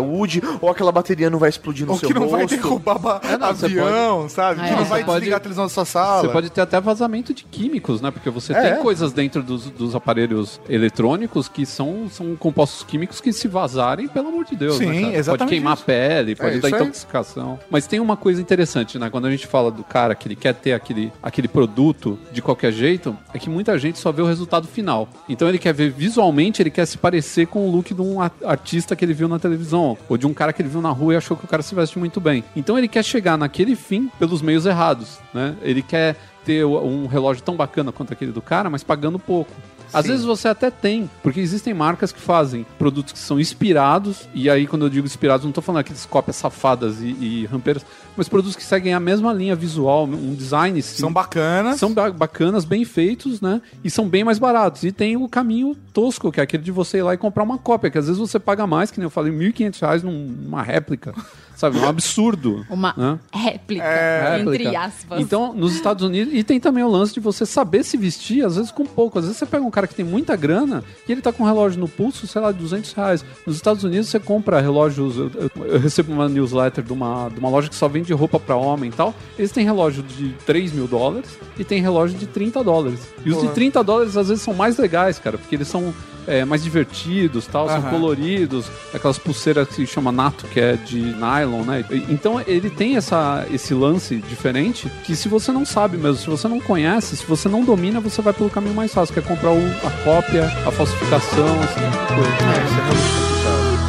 ou aquela bateria não vai explodir no Ou seu que não vai rosto. derrubar ba- É, não, avião, sabe? Ah, que é. não vai Você pode- desligar a televisão da sua sala. Você pode ter até vazamento de químicos, né? Porque você É. tem coisas dentro dos, dos aparelhos eletrônicos que são, são compostos químicos que se vazarem, pelo amor de Deus. Sim, né, cara? Pode exatamente queimar isso. a pele, pode É, dar intoxicação. Mas tem uma coisa interessante, né? Quando a gente fala do cara que ele quer ter aquele, aquele produto de qualquer jeito, é que muita gente só vê o resultado final. Então ele quer ver visualmente, ele quer se parecer com o look de um artista que ele viu na televisão, ou de um cara que ele viu na rua e achou que o cara se veste muito bem. Então ele quer chegar naquele fim pelos meios errados, né? Ele quer ter um relógio tão bacana quanto aquele do cara, mas pagando pouco. Às vezes você até tem, porque existem marcas que fazem produtos que são inspirados, e aí quando eu digo inspirados, não tô falando aqueles cópias safadas e, e rampeiras, mas produtos que seguem a mesma linha visual, um design sim, São bacanas. são ba- bacanas, bem feitos, né? E são bem mais baratos. E tem o caminho tosco, que é aquele de você ir lá e comprar uma cópia, que às vezes você paga mais, que nem eu falei, 1.500 reais num- numa réplica. Sabe? Um absurdo. Uma né? réplica, Réplica. entre aspas. Então, nos Estados Unidos, e tem também o lance de você saber se vestir, às vezes com pouco. Às vezes você pega um cara que tem muita grana e ele tá com um relógio no pulso, sei lá, 200 reais. Nos Estados Unidos você compra relógios. Eu, eu- eu recebo uma newsletter de uma, de uma loja que só vende roupa pra homem e tal. Eles têm relógio de 3 mil dólares e tem relógio de 30 dólares. E os de 30 dólares às vezes são mais legais, cara, porque eles são. É, mais divertidos, tal, são Aham. coloridos, aquelas pulseiras que se chama nato, que é de nylon, né? E- Então ele tem essa, esse lance diferente que se você não sabe mesmo, se você não conhece, se você não domina, você vai pelo caminho mais fácil, que é comprar o- a cópia, a falsificação, esse tipo de coisa. É, isso é realmente complicado.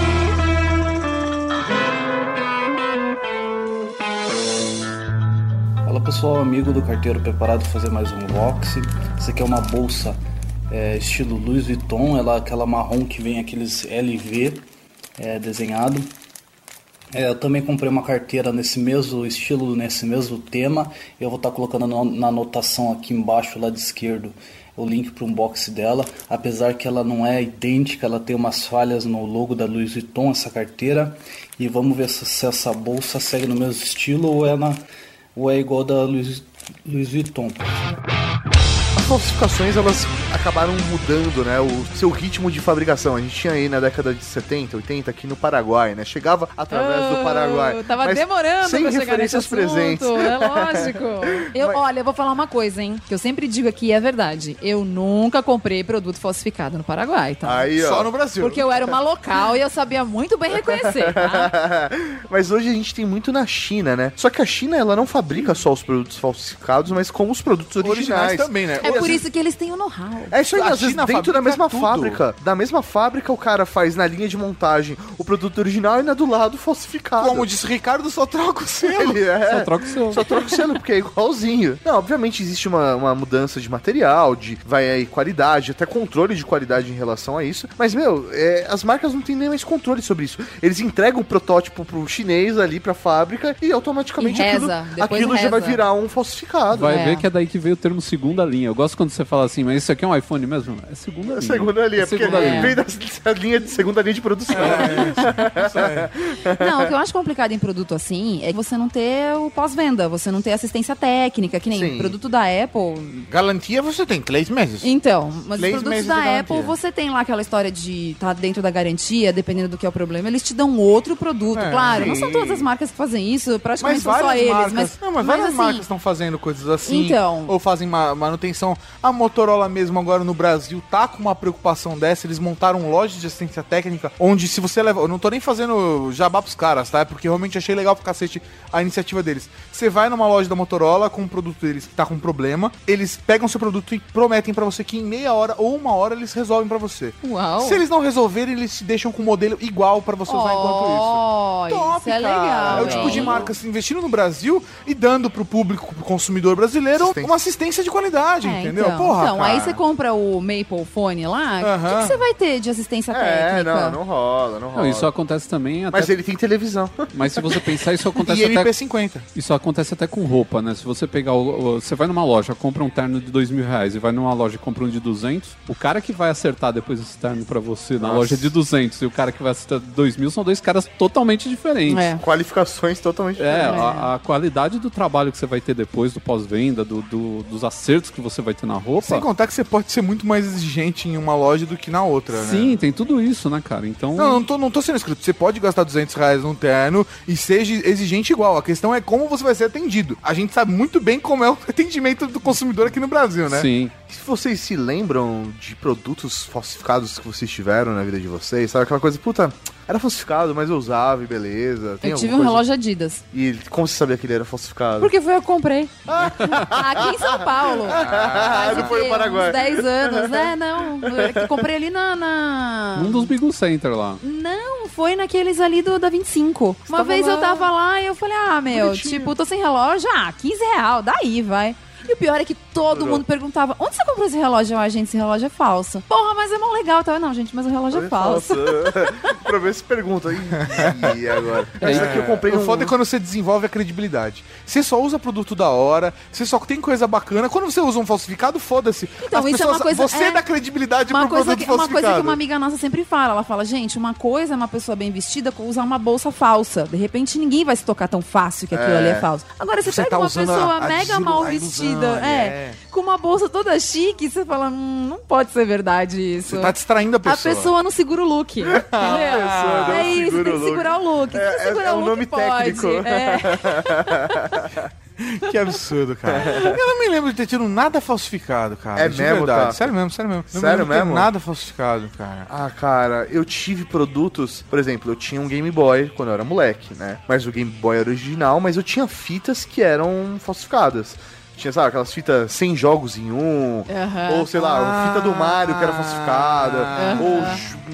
Fala pessoal, amigo do carteiro preparado para fazer mais um unboxing. Essa aqui é uma bolsa é, estilo Louis Vuitton, ela aquela marrom que vem aqueles LV é, desenhado. É, eu também comprei uma carteira nesse mesmo estilo, nesse mesmo tema. Eu vou estar colocando na, na anotação aqui embaixo, lado esquerdo, o link para o unboxing dela. Apesar que ela não é idêntica, ela tem umas falhas no logo da Louis Vuitton, essa carteira. E vamos ver se, se essa bolsa segue no mesmo estilo ou é, na, ou é igual da Louis, Louis Vuitton. As falsificações, elas acabaram mudando, né, o seu ritmo de fabricação. A gente tinha aí na década de 70, 80 aqui no Paraguai, né? Chegava através do Paraguai. Oh, Tava mas demorando sem pra chegar nesse referências presentes. É lógico. *laughs* Eu, Mas- Olha, eu vou falar uma coisa, hein? Que eu sempre digo aqui e é verdade. Eu nunca comprei produto falsificado no Paraguai, tá? Aí, ó. Só no Brasil. Porque eu era uma local e eu sabia muito bem reconhecer, tá? *laughs* mas hoje a gente tem muito na China, né? Só que a China, ela não fabrica só os produtos falsificados, mas como os produtos originais. Originais também, né? É por isso que eles têm o know-how. É isso aí, A às vezes dentro da mesma tudo. fábrica. Da mesma fábrica, o cara faz na linha de montagem o produto original e na do lado falsificado. Como disse Ricardo, só troca o selo. ele é. Só troca o seu. Só troca o selo, porque é igualzinho. Não, obviamente existe uma, uma mudança de material, de vai aí qualidade, até controle de qualidade em relação a isso. Mas, meu, é, as marcas não têm nem mais controle sobre isso. Eles entregam o protótipo pro chinês ali, pra fábrica, e automaticamente E reza, aquilo, aquilo já vai virar um falsificado. Vai É. ver que é daí que veio o termo segunda linha. Eu gosto quando você fala assim, mas isso aqui é um iPhone mesmo? É segunda linha. Segunda linha, É porque segunda linha. vem da *laughs* linha de segunda linha de produção. Não, o que eu acho complicado em produto assim é você não ter o pós-venda, você não ter assistência técnica, que nem Sim. produto da Apple. Garantia você tem três meses. Então, mas os produtos da Apple, você tem lá aquela história de estar dentro da garantia, dependendo do que é o problema, eles te dão outro produto. É, claro, não sim. são todas as marcas que fazem isso, praticamente Mas são só várias eles. marcas, mas, não, mas mas várias assim, marcas estão fazendo coisas assim. Então. Ou fazem ma- manutenção. A Motorola mesmo agora no Brasil tá com uma preocupação dessa. Eles montaram lojas de assistência técnica onde se você leva... Eu não tô nem fazendo jabá pros caras, tá? É Porque realmente achei legal pro cacete a iniciativa deles. Você vai numa loja da Motorola com um produto deles que tá com problema, eles pegam seu produto e prometem pra você que em meia hora ou uma hora eles resolvem pra você. Uau. Se eles não resolverem, eles te deixam com um modelo igual pra você usar enquanto isso. Oh, isso é cara. legal. É o tipo de marca assim, investindo no Brasil e dando pro público, pro consumidor brasileiro, Assistência. uma assistência de qualidade. É, entendeu? Então, Porra, então aí cara. você compra o Maple Phone lá, o que Aham. que, você vai ter de assistência É, técnica? não, não rola, não rola. Não, isso acontece também até... Mas ele tem televisão. Mas se você pensar, isso *laughs* acontece E até... MP50. Isso acontece até com roupa, né? Se você pegar o, Você vai numa loja, compra um terno de dois mil reais e vai numa loja e compra um de 200, o cara que vai acertar depois esse terno pra você na Nossa. loja de 200 e o cara que vai acertar de 2 mil são dois caras totalmente diferentes. É. Qualificações totalmente É, diferentes. a, a qualidade do trabalho que você vai ter depois do pós-venda, do, do- dos acertos que você vai ter na roupa. Sem contar que você pode ser muito mais exigente em uma loja do que na outra, né? Sim, tem tudo isso, né, cara? Então. Não, não tô, não tô sendo escrito. Você pode gastar 200 reais num terno e seja exigente igual. A questão é como você vai ser atendido. A gente sabe muito bem como é o *laughs* atendimento do consumidor aqui no Brasil, né? Sim. Se vocês se lembram de produtos falsificados que vocês tiveram na vida de vocês, sabe aquela coisa, puta, era falsificado, mas eu usava e beleza. Tem Eu tive um coisa- relógio Adidas. E como você sabia que ele era falsificado? Porque foi eu que comprei. *laughs* Aqui em São Paulo. Ah, não o foi no Paraguai. Uns 10 anos. É, *laughs* não. Eu comprei ali na. na- Um dos Big Center lá. Não, foi naqueles ali do da 25. Uma tava vez eu lá. tava lá e eu falei, ah, meu, Bonitinho. tipo, tô sem relógio, ah, 15 real, daí vai. E o pior é que todo mundo perguntava, onde você comprou esse relógio? Ah, gente, esse relógio é falso. Porra, mas é mó legal. Tava, não, gente, mas o relógio é falso. *laughs* pra ver se pergunta. Ih, e agora? É, Esse aqui eu comprei O um... foda é quando você desenvolve a credibilidade. Você só usa produto da hora, você só tem coisa bacana. Quando você usa um falsificado, foda-se. Então, As isso é uma pessoas- coisa- Você é. dá credibilidade Uma pro coisa, produto que, uma falsificado. coisa que uma amiga nossa sempre fala, ela fala, gente, uma coisa é uma pessoa bem vestida usar uma bolsa falsa. De repente ninguém vai se tocar tão fácil que aquilo É. ali é falso. Agora você, Você pega tá uma usando pessoa a- a mega mal a ilusão, vestida, é, é. com uma bolsa toda chique, você fala, hum, não pode ser verdade isso. Você tá distraindo a A pessoa. pessoa não segura o look. *laughs* Entendeu? não é isso, tem o que look. segurar o look. É- é- segurar é o look, nome pode. técnico. É. *laughs* Que absurdo, cara. *laughs* Eu não me lembro de ter tido nada falsificado, cara. É de mesmo, verdade. tá? Sério mesmo, sério mesmo. Não me Sério ter mesmo? nada falsificado, cara. Ah, cara, eu tive produtos, por exemplo, eu tinha um Game Boy quando eu era moleque, né? Mas o Game Boy era original, mas eu tinha fitas que eram falsificadas. Tinha, sabe, aquelas fitas sem jogos em um, ou sei lá, fita do Mario que era falsificada, ou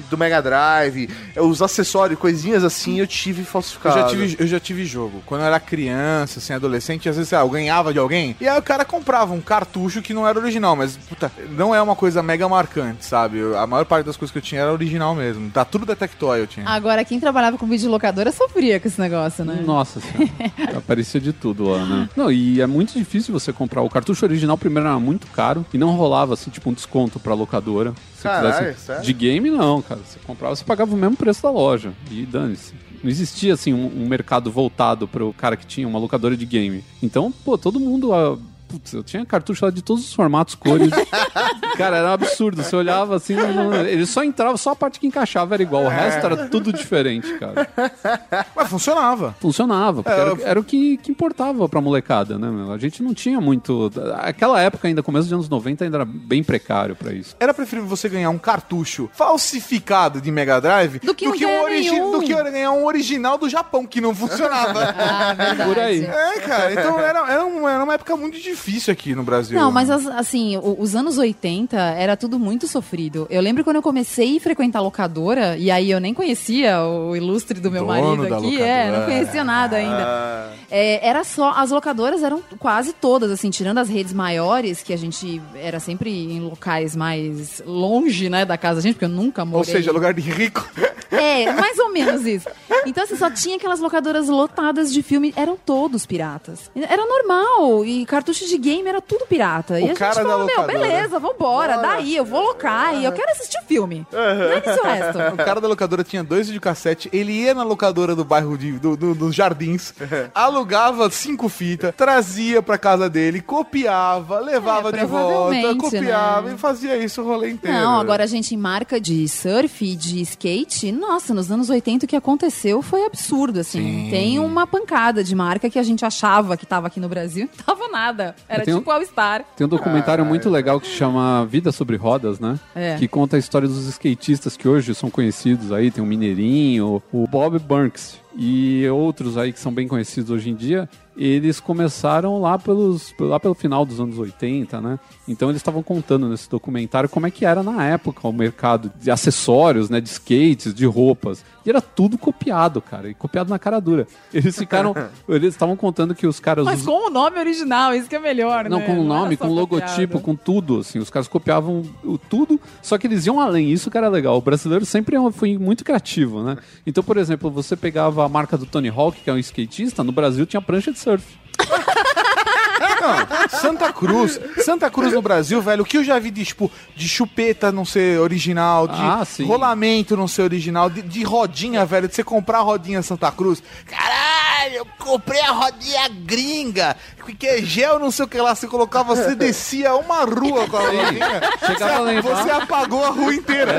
do Mega Drive, os acessórios, coisinhas assim, eu tive Eu falsificado. já, tive, eu já tive jogo. Quando eu era criança, assim, adolescente, às vezes, lá, eu ganhava de alguém, e aí o cara comprava um cartucho que não era original, mas, puta, não é uma coisa mega marcante, sabe? Eu- a maior parte das coisas que eu tinha era original mesmo. Tá tudo da Tectoy eu tinha. Agora, quem trabalhava com videolocadora sofria com esse negócio, né? Nossa senhora. *laughs* Aparecia de tudo lá, né? Não, e é muito difícil você comprar. O cartucho original primeiro era muito caro e não rolava, assim, tipo, um desconto pra locadora. Se Caralho, sério? De game, não, cara. Você comprava, você pagava o mesmo preço da loja. E dane-se. Não existia, assim, um, um mercado voltado pro cara que tinha uma locadora de game. Então, pô, todo mundo... ah, Putz, eu tinha cartucho lá de todos os formatos, cores. *laughs* cara, era um absurdo. Você olhava assim, não- não- ele só entrava, só a parte que encaixava era igual. O resto era tudo diferente, cara. Mas funcionava. Funcionava, porque É, era, eu- era o que, que importava pra molecada, né, meu? A gente não tinha muito. Aquela época, ainda, começo dos anos 90, ainda era bem precário pra isso. Era preferível você ganhar um cartucho falsificado de Mega Drive Do que um ganhar origi- nenhum. do que ganhar um original do Japão, que não funcionava. *laughs* Ah, verdade. Por aí. é, cara, então era, era, uma, era uma época muito difícil aqui no Brasil. Não, mas as- assim, os anos 80 era tudo muito sofrido. Eu lembro quando eu comecei a frequentar locadora, e aí eu nem conhecia o ilustre do meu Dono marido aqui, é, locadora. não conhecia nada ainda. Ah, É, era só, as locadoras eram quase todas, assim, tirando as redes maiores, que a gente era sempre em locais mais longe, né, da casa da gente, porque eu nunca morei. Ou seja, lugar de rico. É, mais ou menos isso. Então, assim, só tinha aquelas locadoras lotadas de filme, eram todos piratas. Era normal, e cartucho de game era tudo pirata. e O a gente cara da falava, meu, locadora. beleza, vambora, daí, eu vou locar e eu quero assistir o filme. Dane-se o resto. O cara da locadora tinha dois videocassete, ele ia na locadora do bairro de, do, do- dos Jardins, alugava cinco fitas, trazia pra casa dele, copiava, levava É, de volta, provavelmente, copiava né? e fazia isso o rolê inteiro. Não, agora a gente em marca de surf e de skate, nossa, nos anos 80 o que aconteceu foi absurdo, assim. Sim. Tem uma pancada de marca que a gente achava que tava aqui no Brasil, não *laughs* tava nada. Era tenho- tipo All Star. Tem um documentário muito legal que se chama Vida sobre Rodas, né? É. Que conta a história dos skatistas que hoje são conhecidos aí. Tem o Mineirinho, o Bob Burns. e outros aí que são bem conhecidos hoje em dia, eles começaram lá, pelos, lá pelo final dos anos 80, né? Então eles estavam contando nesse documentário como é que era na época o mercado de acessórios, né? De skates, de roupas. E era tudo copiado, cara. E copiado na cara dura. Eles ficaram. *laughs* eles estavam contando que os caras. Mas com o nome original, isso que é melhor, Não, né? com o nome, com o logotipo, copiado. com tudo, assim. Os caras copiavam o tudo, só que eles iam além. Isso que era legal. O brasileiro sempre é foi muito criativo, né? Então, por exemplo, você pegava a marca do Tony Hawk, que é um skatista, no Brasil tinha prancha de surf. *laughs* Não, Santa Cruz. Santa Cruz no Brasil, velho, o que eu já vi de, tipo, de chupeta não ser original, de Ah, rolamento não ser original, de, de rodinha, velho, de você comprar a rodinha Santa Cruz. Caralho, eu comprei a rodinha gringa, que é gel, não sei o que lá. Você colocava, você descia uma rua com a rodinha. Chegava lá Você, embaixo. você apagou a rua inteira.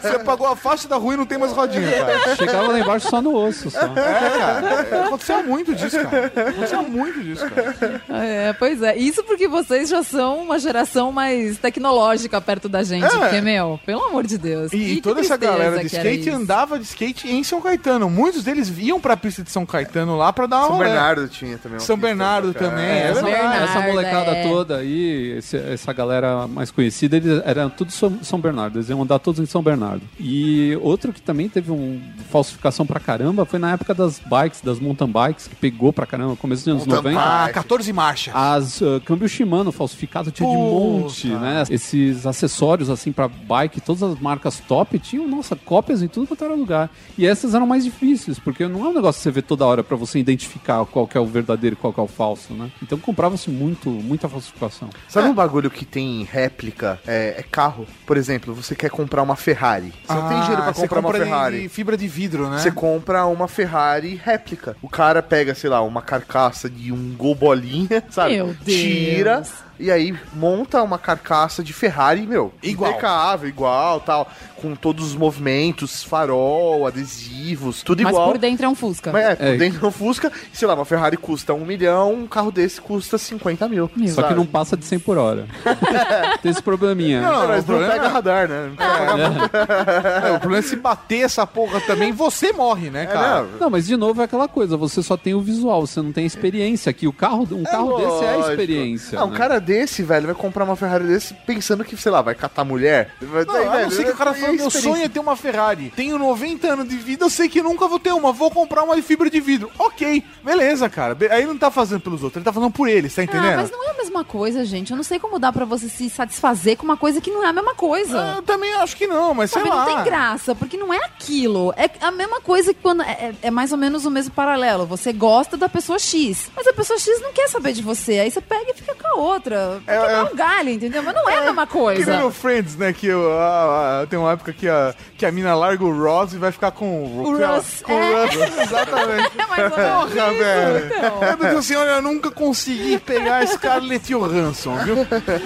Você apagou a faixa da rua e não tem mais rodinha, cara. Chegava lá embaixo só no osso, só. É, cara. Aconteceu muito disso, cara. Aconteceu muito disso, cara. É, pois é. Isso porque vocês já são uma geração mais tecnológica perto da gente. É. Porque, meu, pelo amor de Deus. E, e toda essa galera de skate andava de skate em São Caetano. Muitos deles iam pra pista de São Caetano lá pra dar uma São rolê. Bernardo tinha também. São Bernardo cá. Também. É, É. Bernardo. Essa molecada é. toda aí, esse- essa galera mais conhecida, eles eram tudo São São Bernardo, eles iam andar todos em São Bernardo. E outro que também teve uma falsificação pra caramba foi na época das bikes, das mountain bikes, que pegou pra caramba, começo dos anos Mountain 90. Ah, 14 marchas. As uh, câmbio Shimano falsificado tinha de Puta. monte, né? Esses acessórios assim pra bike, todas as marcas top tinham, nossa, cópias em tudo quanto era lugar. E essas eram mais difíceis, porque não é um negócio que você vê toda hora pra você identificar qual que é o verdadeiro e qual que é o falso, né? Então comprava-se muito, muita falsificação. Sabe um bagulho que tem réplica? É, é carro. Por exemplo, você quer comprar uma Ferrari. Você não tem dinheiro pra Ah, você comprar uma Ferrari. de fibra de vidro, né? Você compra uma Ferrari réplica. O cara pega, sei lá, uma carcaça de um gol bolinha, *laughs* sabe? Meu Deus. Tira e aí monta uma carcaça de Ferrari, meu, Igual. impecável, igual, tal, com todos os movimentos, farol, adesivos, tudo Mas igual. por dentro é um Fusca. Mas é, por É. dentro do Fusca, sei lá, uma Ferrari custa um milhão, um carro desse custa 50 mil. Meu. Só que não passa de 100 por hora. *laughs* Tem esse probleminha. Não, Não, mas o não problema- pega radar, né? Não pega É, o problema é se bater essa porra também, você morre, né, É, cara? não. Não, mas de novo é aquela coisa, você só tem o visual, você não tem a experiência aqui. O carro, um carro desse é a lógico. experiência. Ah, um né? cara desse, velho, vai comprar uma Ferrari desse pensando que, sei lá, vai catar mulher. Vai, Não, a não ser que o cara falou, meu sonho é ter uma Ferrari. Tenho 90 anos de vida, eu sei que nunca vou ter uma. Vou comprar uma de fibra de vidro. Ok, beleza, cara. Aí ele não tá fazendo pelos outros, ele tá fazendo por ele, tá entendendo? Ah, mas não é a mesma coisa, gente. Eu não sei como dá pra você se satisfazer com uma coisa que não é a mesma coisa. Ah, Eu também acho que não, mas sei lá. não tem graça, porque não é aquilo. É a mesma coisa que quando. É, é- é mais ou menos o mesmo paralelo. Você gosta da pessoa X, mas a pessoa X não quer saber de você. Aí você pega e fica com a outra. Pra É, é. um galho, entendeu? Mas não é a mesma Que coisa. nem no Friends, né? Que eu, ah, tem uma época que a, que a mina larga o Ross e vai ficar com O ela- Russ, Com é. o *laughs* exatamente. *laughs* É mais ou menos Porra, isso, velho. então. Eu digo assim, olha, eu nunca consegui pegar a Scarlett Johansson, viu?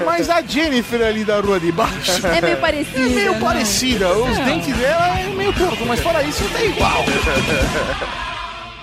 Mas a Jennifer ali da rua de baixo... É meio parecida. É meio né? parecida. Os dentes dela é meio torto, mas fora isso, tá igual.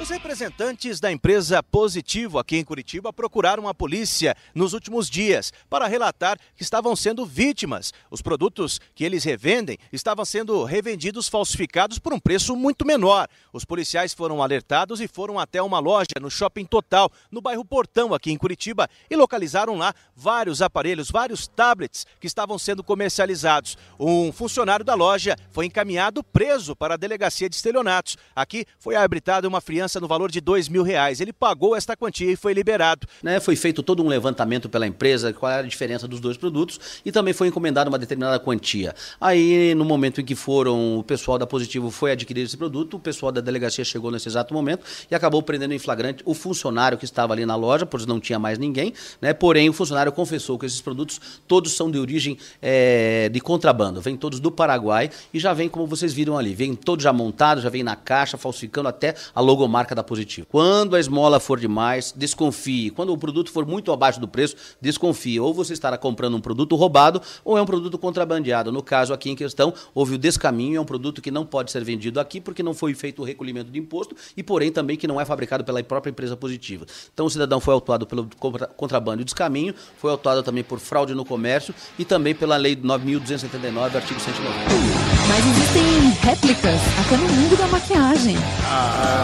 Os representantes da empresa Positivo aqui em Curitiba procuraram a polícia nos últimos dias para relatar que estavam sendo vítimas. Os produtos que eles revendem estavam sendo revendidos falsificados por um preço muito menor. Os policiais foram alertados e foram até uma loja no Shopping Total, no bairro Portão, aqui em Curitiba, e localizaram lá vários aparelhos, vários tablets que estavam sendo comercializados. Um funcionário da loja foi encaminhado preso para a delegacia de estelionatos. Aqui foi arbitrada uma fiança no valor de dois mil reais. Ele pagou esta quantia e foi liberado. né, foi feito todo um levantamento pela empresa, qual era a diferença dos dois produtos, e também foi encomendada uma determinada quantia. Aí, no momento em que foram, o pessoal da Positivo foi adquirir esse produto, o pessoal da delegacia chegou nesse exato momento e acabou prendendo em flagrante o funcionário que estava ali na loja, pois não tinha mais ninguém, né? Porém, o funcionário confessou que esses produtos todos são de origem eh, de contrabando, vêm todos do Paraguai e já vem, como vocês viram ali, vem todos já montados, já vem na caixa, falsificando até a logomarca marca da Positivo. Quando a esmola for demais, desconfie. Quando o produto for muito abaixo do preço, desconfie. Ou você estará comprando um produto roubado ou é um produto contrabandeado. No caso aqui em questão, houve o descaminho, é um produto que não pode ser vendido aqui porque não foi feito o recolhimento de imposto e, porém, também que não é fabricado pela própria empresa positiva. Então, o cidadão foi autuado pelo contra- contrabando e descaminho, foi autuado também por fraude no comércio e também pela Lei 9.279, artigo 190. Mas existem réplicas até no mundo da maquiagem.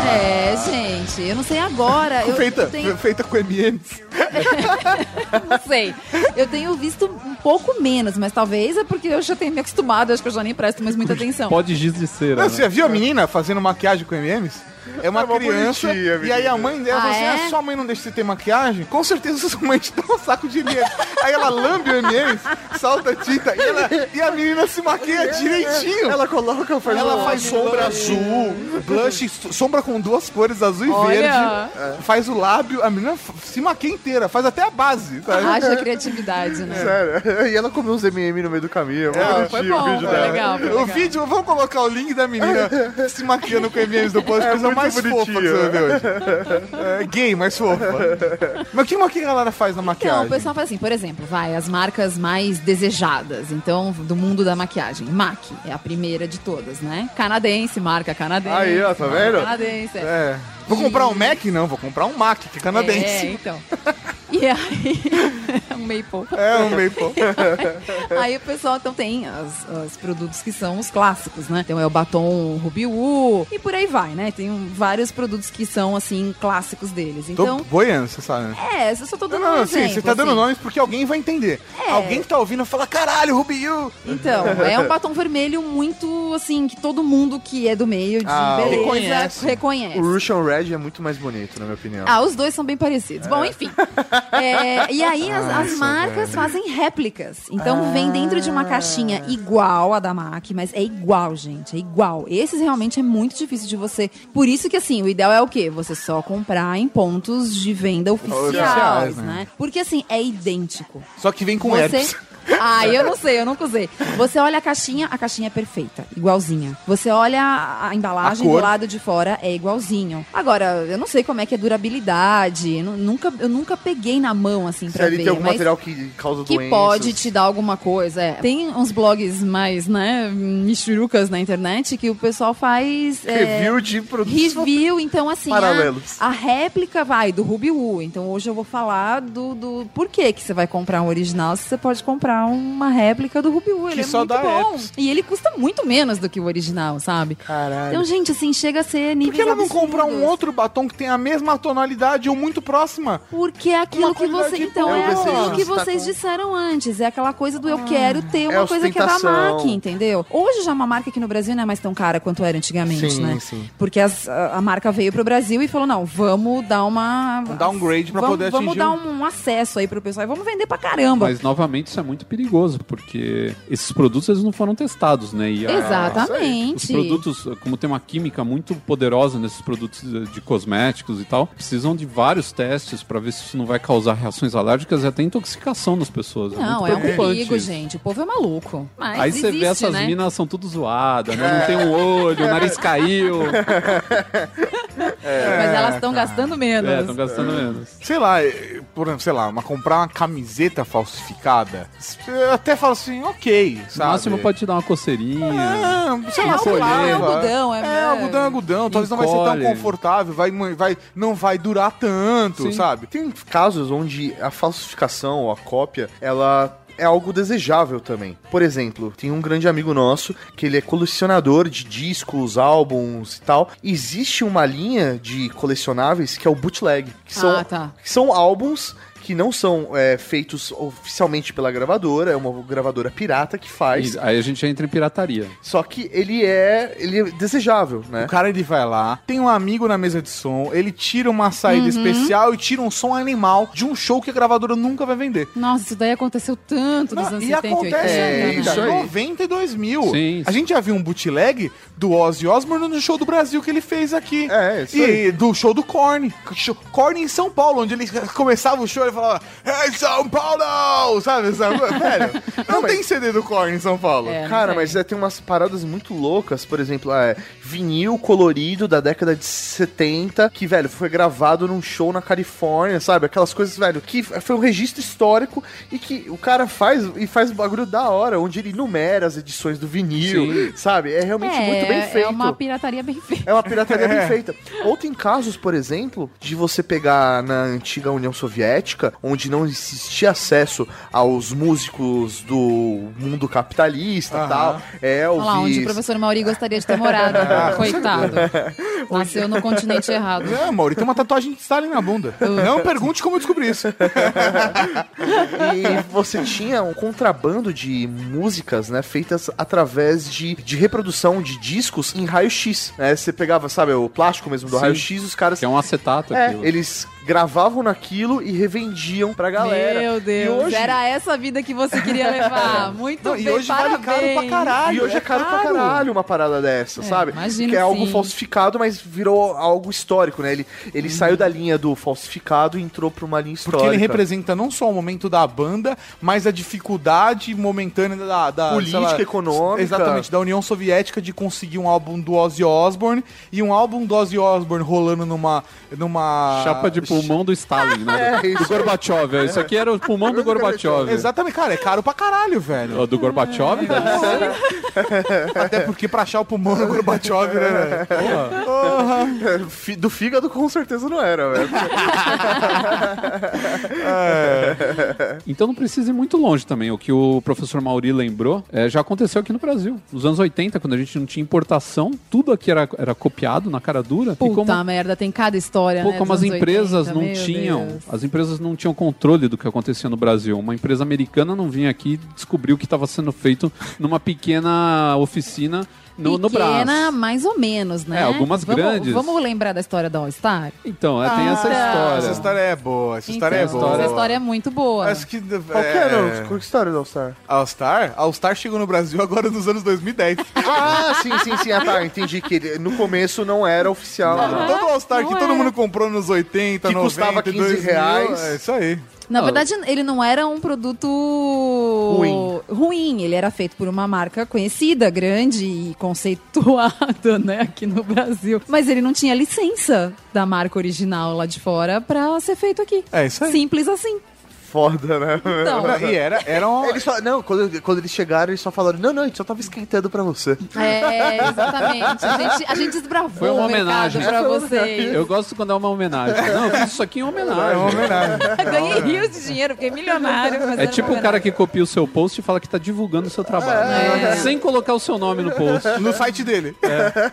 É, gente, eu não sei agora. Eu, feita, eu tenho, feita com M&M's. *laughs* não sei. Eu tenho visto um pouco menos, mas talvez é porque eu já tenho me acostumado, acho que eu já nem presto mais muita atenção. Pode giz de cera. Não, né? Você já viu a menina fazendo maquiagem com M&M's? É uma É uma criança bonitinha, e aí a mãe dela Ah, fala assim, é? ah, sua mãe não deixa você ter maquiagem? Com certeza sua mãe te dá um saco de M&M's. aí ela lambe o M&M's, salta a tinta e, ela- e a menina se maquia direitinho. Ela coloca, faz Ela uma faz sombra azul, blush, sombra com duas cores, azul e Olha. verde. Faz o lábio, a menina se maquia inteira, faz até a base. sabe? Haja criatividade, né? Sério. E ela comeu uns M&M no meio do caminho. É, bonitinho foi o bom, vídeo foi dela. legal, foi O legal. vídeo, vamos colocar o link da menina *laughs* se maquiando com M&M's depois, É coisa mais fofa que bonitinho. você vai ver hoje. É gay, mais fofa. Mas o que, que a galera faz na Então, maquiagem? o pessoal faz assim, por exemplo, vai, as marcas mais desejadas, então, do mundo da maquiagem. MAC é a primeira de todas, né? Canadense, marca canadense. Aí, ó, tá vendo? Canadense. é. É. Vou comprar um Mac? Não, vou comprar um Mac, que é É, canadense. então. *laughs* E aí, *laughs* um Maple. É, um Maple. *laughs* Aí o pessoal então tem os produtos que são os clássicos, né? Então é o batom Ruby Woo e por aí vai, né? Tem um- vários produtos que são assim clássicos deles. Tô Então, boiando, você sabe, né? é, eu só tô dando Não, um não, sim, exemplo. você tá dando assim. nomes porque alguém vai entender. É. Alguém que tá ouvindo fala, caralho, Rubiu! Então, é um batom vermelho muito assim que todo mundo que é do meio de Ah, beleza reconhece. reconhece. O Russian Red é muito mais bonito, na minha opinião. Ah, os dois são bem parecidos. Bom, enfim. É, e aí as, as Nossa, marcas fazem réplicas. Então vem dentro de uma caixinha igual a da MAC, mas é igual, gente. É igual. Esses realmente é muito difícil de você. Por isso que assim, o ideal é o quê? Você só comprar em pontos de venda oficiais, Oficiais, né? né? Porque assim, é idêntico. Só que vem com Você... herpes. Ah, eu não sei, eu nunca usei. Você olha a caixinha, a caixinha é perfeita, igualzinha. Você olha a, a embalagem A do cor. lado de fora, é igualzinho. Agora, eu não sei como é que é durabilidade. eu nu- nunca, eu nunca peguei na mão, assim, Se pra ali ver. tem algum mas material que causa que doenças. pode te dar alguma coisa. é. Tem uns blogs mais, né, michurucas na internet que o pessoal faz... é, Review de produtos. Review, então assim, Paralelos. A, a réplica vai do Ruby Woo. Então hoje eu vou falar do, do por que que você vai comprar um original se você pode comprar uma réplica do Ruby Woo. Ele Que é só muito dá bom. apps. E ele custa muito menos do que o original, sabe? Caralho. Então, gente, assim, chega a ser nível Por que ela não compra um outro batom que tem a mesma tonalidade ou muito próxima? Porque é aquilo que você. Então, é É o aquilo que tá vocês disseram antes. É aquela coisa do eu quero ter É uma coisa que é da. MAC, entendeu? Hoje já uma marca aqui no Brasil não é mais tão cara quanto era antigamente, Sim, né? sim. Porque as- a, a marca veio pro Brasil e falou: não, vamos dar uma. Um downgrade pra vamos, poder Vamos atingir dar o- um, acesso aí pro pessoal e vamos vender pra caramba. Mas novamente isso é muito perigoso, porque esses produtos eles não foram testados, né? E a- Exatamente. Os produtos, como tem uma química muito poderosa nesses produtos de, de cosméticos e tal, precisam de vários testes para ver se isso não vai causar reações alérgicas e até intoxicação nas pessoas. Não, muito é um perigo, isso. gente. O povo é maluco. Mas Aí você vê essas né? minas são tudo zoadas, né? Não tem um olho, o nariz *laughs* caiu. Mas elas estão gastando menos. É, estão gastando menos. Sei lá, eh, por exemplo, sei lá, uma, comprar uma camiseta falsificada. Eu até falo assim, ok, No sabe? máximo pode te dar uma coceirinha. É, sei lá, sei lá, é algodão, é- É, algodão é algodão, talvez não vai ser Encolhe. tão confortável, vai, vai, não vai durar tanto, Sim. sabe? Tem casos onde a falsificação ou a cópia, ela é algo desejável também. Por exemplo, tem um grande amigo nosso que ele é colecionador de discos, álbuns e tal. Existe uma linha de colecionáveis que é o bootleg, que são, Ah, tá. que são álbuns que não são é, feitos oficialmente pela gravadora, é uma gravadora pirata que faz. E aí a gente entra em pirataria. Só que ele é, ele é desejável, né? O cara ele vai lá, tem um amigo na mesa de som, ele tira uma saída Uhum. especial e tira um som animal de um show que a gravadora nunca vai vender. Nossa, isso daí aconteceu tanto nos Não, anos e 70 e 80. acontece É, ainda, isso aí. 92 mil. Sim. A gente já viu um bootleg do Ozzy Osbourne no show do Brasil que ele fez aqui. É, isso E aí. do show do Korn. Korn em São Paulo, onde ele começava o show, ele falava, Hey, São Paulo! Sabe? sabe? *laughs* Velho, não tem CD do Korn em São Paulo. É, Cara, mas é, tem umas paradas muito loucas, por exemplo, é, vinil colorido da década de 70, que, velho, foi gravado num show na Califórnia, sabe? Aquelas coisas, velho, que foi um registro histórico e que o cara faz e faz um bagulho da hora, onde ele numera as edições do vinil, sabe? É realmente É, muito bem feito. É uma pirataria bem feita. É uma pirataria É. bem *laughs* feita. Ou tem casos, por exemplo, de você pegar na antiga União Soviética, onde não existia acesso aos músicos do mundo capitalista e Aham. tal. É, Olha lá, onde o professor Mauri gostaria de ter morado. *laughs* Coitado. Nasceu no continente errado. Não, Mauri, tem uma tatuagem de Stalin na bunda. Não pergunte como eu descobri isso. *laughs* E você tinha um contrabando de músicas, né, feitas através de, de reprodução de discos em raio-x. Né? Você pegava, sabe, o plástico mesmo do raio-x, os caras Que é um acetato É, aquilo. eles gravavam naquilo e revendiam pra galera. Meu E Deus, hoje, era essa vida que você queria levar. Muito Não, bem, e hoje vale parabéns. caro pra caralho. E hoje é caro, pra caralho uma parada dessa, sabe? imagino que é algo sim. falsificado, mas virou algo histórico, né? Ele, ele saiu da linha do falsificado e entrou pra uma linha Porque histórica. ele representa não só o momento da banda, mas a dificuldade momentânea da, da Política, lá, econômica. Exatamente, da União Soviética de conseguir um álbum do Ozzy Osbourne e um álbum do Ozzy Osbourne rolando numa numa Chapa de pulmão do Stalin, né? *laughs* É, isso. do Gorbachev. é. Isso aqui era o pulmão do Gorbachev. Exatamente, cara, é caro pra caralho, velho. Ó, Do Gorbachev? deve ser. Até porque pra achar o pulmão do Gorbachev, né? velho? Fi- Do fígado com certeza não era, velho. Então não precisa ir muito longe também. O que o professor Mauri lembrou é, já aconteceu aqui no Brasil. Nos anos 80, quando a gente não tinha importação, tudo aqui era, era copiado na cara dura. Puta e como, merda, tem cada história, pô, né, como as anos empresas 80, não meu tinham, Deus. as empresas não tinham controle do que acontecia no Brasil. Uma empresa americana não vinha aqui e descobriu o que estava sendo feito numa pequena oficina no, no Pequena, Brás. mais ou menos, né? É, algumas Vamos- grandes. Vamos lembrar da história da All Star? Então, é, tem essa Ah, história. Essa história é boa, essa história é Então, boa. Essa história é muito boa. Acho que. Qual que é, não? Qual que é a história do All-Star? All Star? All Star chegou no Brasil agora nos anos 2010. *laughs* Ah, sim, sim, sim. Ah, tá. Entendi que no começo não era oficial. né? Todo All Star que não todo é. mundo comprou nos 80, Que 90, custava 15 2000, reais. É isso aí. Na Não. verdade, ele não era um produto Ruim. ruim. Ele era feito por uma marca conhecida, grande e conceituada, né, aqui no Brasil. Mas ele não tinha licença da marca original lá de fora pra ser feito aqui. É isso aí. Simples assim. Foda, né? Então, E era, era um. Eles só, não, quando, quando eles chegaram, eles só falaram: Não, não, a gente só tava esquentando pra você. é, exatamente. A gente, a gente desbravou Foi uma homenagem. pra vocês. Eu gosto quando é uma homenagem. Não, eu fiz isso aqui em homenagem. É uma homenagem. *laughs* Ganhei rios de dinheiro, fiquei milionário. É tipo o cara que copia o seu post e fala que tá divulgando o seu trabalho. É. Sem colocar o seu nome no post. *laughs* No site dele.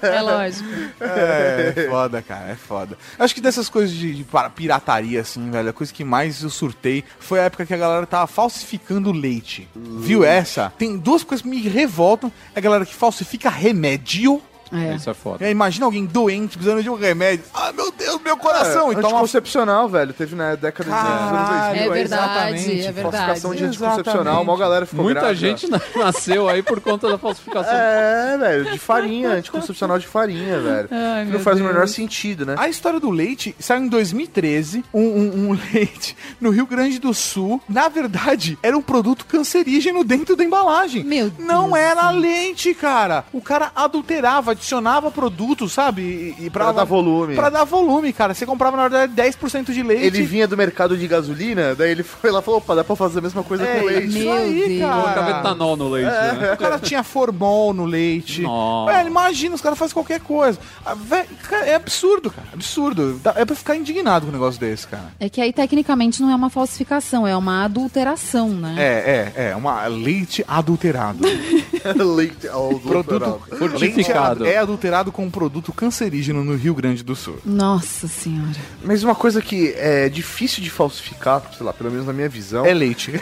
É lógico. É, é foda, cara, é foda. Acho que dessas coisas de, de pirataria, assim, velho, a coisa que mais eu surtei foi a época que a galera tava falsificando leite. Viu essa? Tem duas coisas que me revoltam. É a galera que falsifica remédio. É. Isso é foda. É, imagina alguém doente precisando de um remédio. Ah, meu Deus, meu coração. É, então, uma anticoncepcional, velho. Teve na década dos anos Caralho, 2000. É aí, verdade, exatamente. é verdade. Falsificação de anticoncepcional, mal galera ficou Muita grávida. gente na- *laughs* nasceu aí por conta da falsificação. É, velho, de farinha, anticoncepcional de farinha, velho. Ai, não faz o Deus. menor sentido, né? A história do leite saiu em 2013, um, um- um *laughs* leite no Rio Grande do Sul. Na verdade, era um produto cancerígeno dentro da embalagem. Meu Deus Não era leite, cara. O cara adulterava, adicionava produto, sabe? E, e Pra dar volume. Pra dar volume, cara. Você comprava, na verdade, 10% de leite. Ele vinha do mercado de gasolina, daí ele foi lá e falou, opa, dá pra fazer a mesma coisa É, com leite. isso Meu aí, Deus. Colocava cara. etanol no leite, né? O cara tinha formol no leite. Nossa. Velho, imagina, os caras fazem qualquer coisa. Ah, velho, é absurdo, cara. Absurdo. É pra ficar indignado com um negócio desse, cara. É que aí, tecnicamente, não é uma falsificação, é uma adulteração, né? É, é, é. Uma leite adulterado. *laughs* leite ao produto Fortificado. É adulterado com um produto cancerígeno no Rio Grande do Sul. Nossa senhora. Mas uma coisa que é difícil de falsificar, sei lá, pelo menos na minha visão. É leite.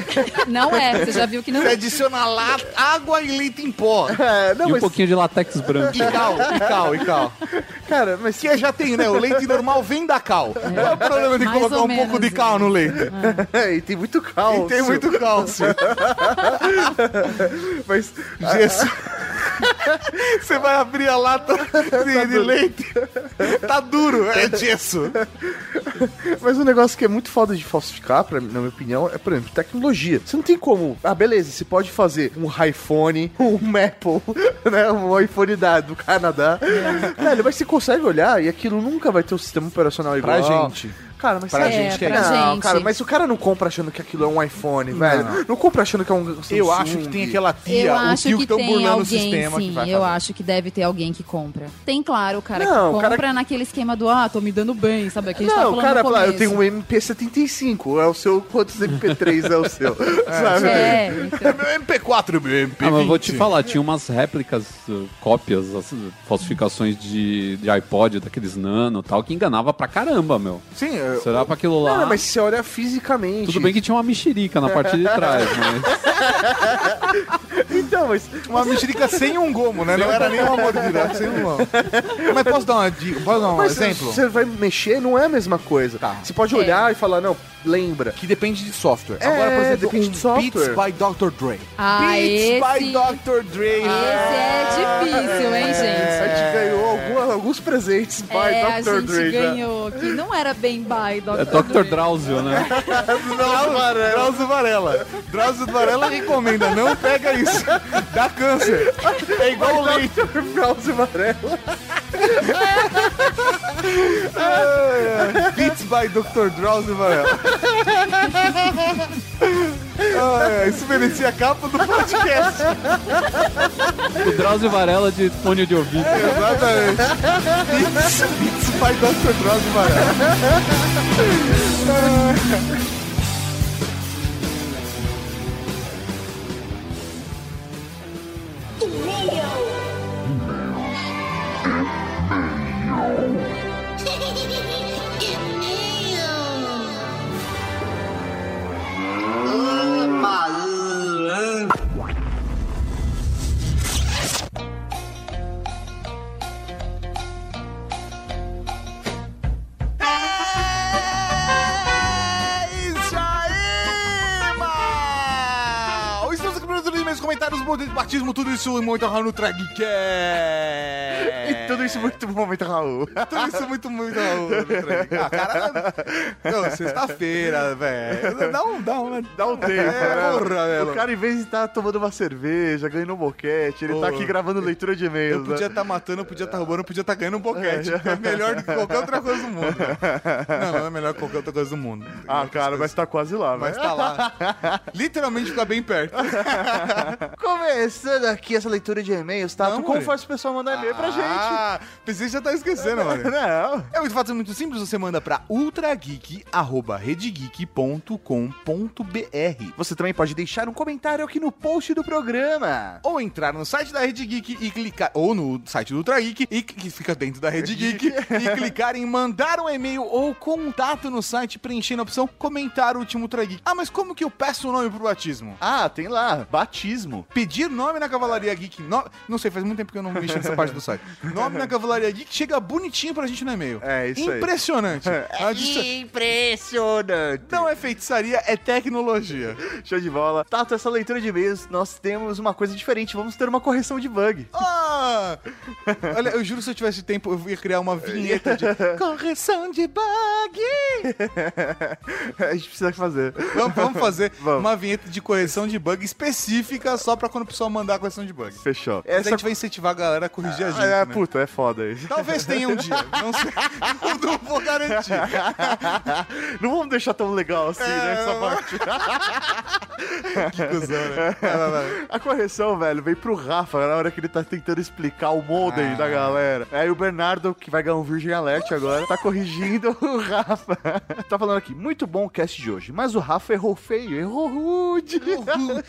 *laughs* Não é, você já viu que não Você é. adiciona lá água e leite em pó. *laughs* É, não, E um mas, pouquinho de latex branco. E cal, e cal, e cal. cara, mas Que já tem, né? O leite normal vem da cal. Não é o problema de Mais colocar um pouco menos, de cal é. no leite. e tem muito cálcio. E tem muito cálcio. *laughs* Mas Jesus. Você vai abrir a lata *laughs* de, de leite. Tá duro, é gesso. Mas um negócio que é muito foda de falsificar, pra, na minha opinião, é, por exemplo, tecnologia. Você não tem como. Ah, beleza, você pode fazer um iPhone, *laughs* um Apple, *laughs* né? Um iPhone da, do Canadá. Velho, mas você consegue olhar e aquilo nunca vai ter um sistema operacional igual. Pra gente. Cara, mas Pra gente que é pra não, gente. cara, mas o cara não compra achando que aquilo é um iPhone, velho. Não, compra achando que é um Samsung. Eu acho que tem aquela tia, Eu o acho tio que que tem burlando o alguém, sistema sim. que vai eu fazer. acho que deve ter alguém que compra. Tem, claro, o cara Não, que o cara compra naquele esquema do, ah, tô me dando bem, sabe? Que a gente tá Não, falando o cara eu tenho um MP75, é o seu, quantos MP3 é o seu? *laughs* sabe? É, então. Meu MP4, meu MP20. Ah, mas eu vou te falar, tinha umas réplicas, uh, cópias, assim, falsificações de, de iPod, daqueles nano e tal, que enganava pra caramba, meu. Sim, eu- Será pra aquilo lá? Não, mas se você olha fisicamente. Tudo bem que tinha uma mexerica na parte de trás, mas... *laughs* Então, mas. uma mexerica sem um gomo, né? Não era nem uma mordida, sem um gomo. Mas posso dar uma dica? Posso dar um Mas exemplo? Você vai mexer, não é a mesma coisa. Tá. Você pode É. olhar e falar, não, lembra. Que depende de software. É, Agora, por exemplo, depende um de software. Beats by Dr. Dre. Ah, Beats esse- by Dr. Dre. Esse é difícil, hein, A gente? gente ganhou alguns presentes by É, a Dr. gente Dre já. ganhou, que não era bem by Dr. É Dr. Drauzio, né? *laughs* Drauzio Varela. Drauzio Varela recomenda, não pega isso. Dá câncer. É igual o leite. Drauzio Varela. Beats by Dr. Drauzio Varela. *laughs* Ah, isso merecia a capa do podcast. O Drauzio Varela de fone de ouvido. Exatamente. Beats, Beats by Dr. Drauzio Varela. É modelo de batismo, tudo isso e muito no Dragcast. *laughs* E tudo isso muito bom, muito Raul. Tudo isso muito, muito Raul. no. Ah, cara, não, sexta-feira, velho. Dá um, dá um, Dá um tempo, É, né? porra, velho. O cara, em vez de estar tomando uma cerveja, ganhando um boquete, ele tá Porra. aqui gravando leitura de e-mails. Eu podia né? estar matando, eu podia estar roubando, eu podia estar ganhando um boquete. É. É melhor do que qualquer outra coisa do mundo. Não, não é melhor que qualquer outra coisa do mundo. Ah, cara, mas tá quase lá, Mas velho. tá lá. Literalmente fica bem perto. *laughs* Começando aqui essa leitura de e-mails, tá? Não, Como faz o pessoal mandar e-mail pra gente? Ah, pensei que já tá esquecendo, *laughs* mano. Não. É muito fácil, muito simples. Você manda pra ultrageek.redgeek.com.br Você também pode deixar um comentário aqui no post do programa. ou entrar no site da Rede Geek e clicar, ou no site do Ultra Geek, e que fica dentro da Rede Geek, e clicar em mandar um e-mail ou contato no site, preenchendo a opção comentar o último Ultra Geek. Ah, mas como que eu peço o nome pro batismo? Ah, tem lá, batismo. Pedir nome na Cavalaria Geek. no- Não sei, faz muito tempo que eu não mexo nessa parte do site. Nome na Cavalaria Geek chega bonitinho pra gente no e-mail. É, isso aí. Impressionante. Dist- Impressionante. Não é feitiçaria, é tecnologia. Show de bola. Tato, essa leitura de e-mails, nós temos uma coisa diferente. Vamos ter uma correção de bug. Ah! Olha, eu juro se eu tivesse tempo, eu ia criar uma vinheta de *laughs* correção de bug. *laughs* A gente precisa fazer. Vamos, vamos fazer Vamos. uma vinheta de correção de bug específica só pra quando o pessoal mandar a correção de bug. Fechou. Essa... A gente vai incentivar a galera a corrigir a gente. Ah, é, né? puta, é foda isso. Talvez tenha um dia. Não sei. *laughs* Não, vou garantir. *laughs* Não vamos deixar tão legal assim, né? Essa É, parte. *laughs* Que cuzão, né? Vai, vai, vai. A correção, velho, veio pro Rafa na hora que ele tá tentando explicar o modem Ah. da galera. Aí o Bernardo, que vai ganhar um Virgin Alert agora, tá corrigindo o Rafa. tá falando aqui, muito bom o cast de hoje, mas o Rafa errou feio, errou rude.